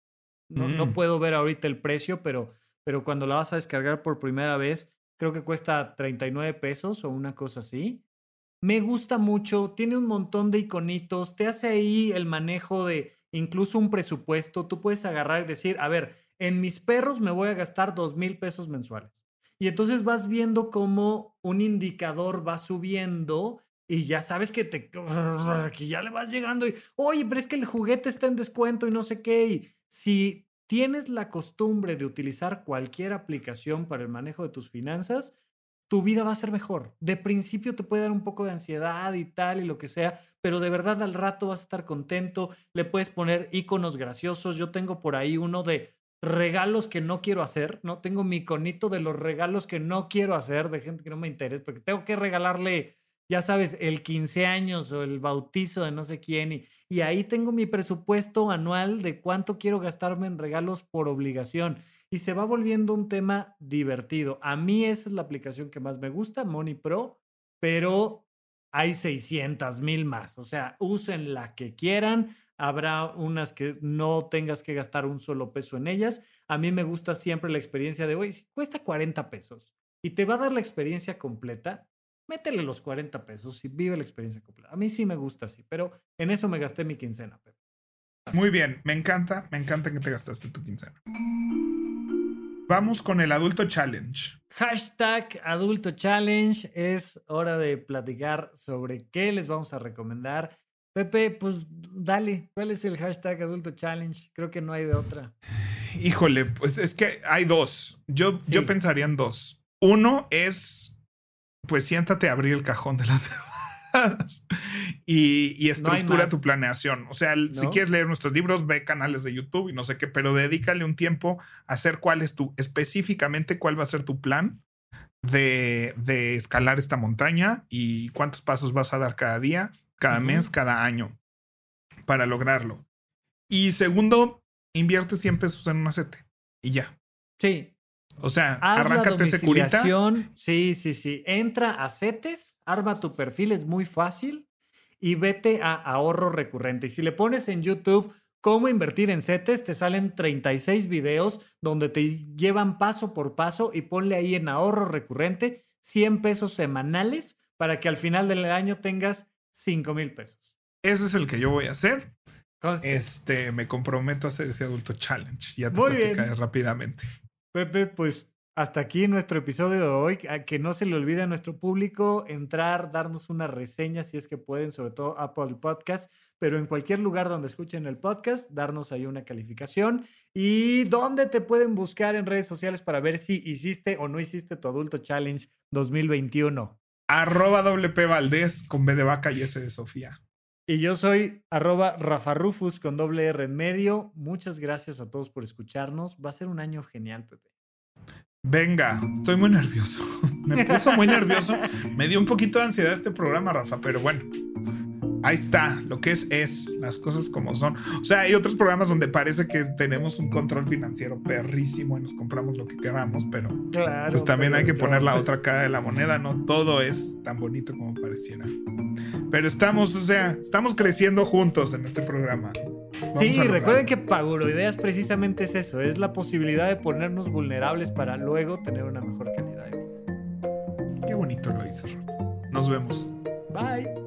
[SPEAKER 5] no, no
[SPEAKER 4] Mm.
[SPEAKER 5] puedo ver ahorita el precio, pero, pero cuando la vas a descargar por primera vez, creo que cuesta 39 pesos o una cosa así. Me gusta mucho, tiene un montón de iconitos, te hace ahí el manejo de incluso un presupuesto. Tú puedes agarrar y decir, a ver, en mis perros me voy a gastar dos mil pesos mensuales. Y entonces vas viendo cómo un indicador va subiendo y ya sabes que te que ya le vas llegando y oye, pero es que el juguete está en descuento y no sé qué. Y si tienes la costumbre de utilizar cualquier aplicación para el manejo de tus finanzas, tu vida va a ser mejor. De principio te puede dar un poco de ansiedad y tal y lo que sea, pero de verdad al rato vas a estar contento. Le puedes poner iconos graciosos. Yo tengo por ahí uno de regalos que no quiero hacer, ¿no? Tengo mi iconito de los regalos que no quiero hacer de gente que no me interesa, porque tengo que regalarle, ya sabes, el 15 años o el bautizo de no sé quién. Y, ahí tengo mi presupuesto anual de cuánto quiero gastarme en regalos por obligación. Y se va volviendo un tema divertido. A mí esa es la aplicación que más me gusta, Money Pro, pero hay 600 mil más. O sea, usen la que quieran. Habrá unas que no tengas que gastar un solo peso en ellas. A mí me gusta siempre la experiencia de, oye, si cuesta 40 pesos y te va a dar la experiencia completa, métele los 40 pesos y vive la experiencia completa. A mí sí me gusta así, pero en eso me gasté mi quincena, Pepe.
[SPEAKER 4] Muy bien, me encanta, me encanta que te gastaste tu quincena. Vamos con el adulto challenge.
[SPEAKER 5] Hashtag Adulto Challenge. Es hora de platicar sobre qué les vamos a recomendar. Pepe, pues dale, ¿cuál es el hashtag Adulto Challenge? Creo que no hay de otra.
[SPEAKER 4] Híjole, pues es que hay dos. Yo, yo pensaría en dos. Uno es, pues siéntate a abrir el cajón de las y, y estructura tu planeación. O sea, si quieres leer nuestros libros, ve canales de YouTube y no sé qué, pero dedícale un tiempo a hacer cuál es tu, específicamente cuál va a ser tu plan de, de escalar esta montaña y cuántos pasos vas a dar cada día, cada mes, cada año para lograrlo. Y segundo, invierte 100 pesos en un macete y ya.
[SPEAKER 5] Sí,
[SPEAKER 4] O sea,
[SPEAKER 5] haz
[SPEAKER 4] arráncate ese curita.
[SPEAKER 5] Sí, sí, sí. Entra a CETES, arma tu perfil, es muy fácil y vete a ahorro recurrente. Y si le pones en YouTube cómo invertir en CETES, te salen 36 videos donde te llevan paso por paso y ponle ahí en ahorro recurrente 100 pesos semanales para que al final del año tengas 5 mil pesos.
[SPEAKER 4] Ese es el que yo voy a hacer. Este, me comprometo a hacer ese adulto challenge. Ya te platicaré rápidamente.
[SPEAKER 5] Pepe, pues hasta aquí nuestro episodio de hoy. A que no se le olvide a nuestro público entrar, darnos una reseña si es que pueden, sobre todo Apple Podcast, pero en cualquier lugar donde escuchen el podcast, darnos ahí una calificación. ¿Y dónde te pueden buscar en redes sociales para ver si hiciste o no hiciste tu Adulto Challenge 2021?
[SPEAKER 4] Arroba WP Valdés con B de vaca y S de Sofía.
[SPEAKER 5] Y yo soy arroba Rafa Rufus con doble R en medio. Muchas gracias a todos por escucharnos. Va a ser un año genial, Pepe.
[SPEAKER 4] Venga, estoy muy nervioso. Me puso muy nervioso. Me dio un poquito de ansiedad este programa, Rafa, pero bueno. Ahí está, lo que es es, las cosas como son. O sea, hay otros programas donde parece que tenemos un control financiero perrísimo y nos compramos lo que queramos, pero
[SPEAKER 5] Claro.
[SPEAKER 4] pues también hay que
[SPEAKER 5] pero
[SPEAKER 4] poner la otra cara de la moneda, no todo es tan bonito como pareciera. Pero estamos, o sea, estamos creciendo juntos en este programa. Vamos
[SPEAKER 5] Sí, recuerden que Paguroideas precisamente es eso, es la posibilidad de ponernos vulnerables para luego tener una mejor calidad de vida.
[SPEAKER 4] Qué bonito lo hizo. Nos vemos.
[SPEAKER 5] Bye.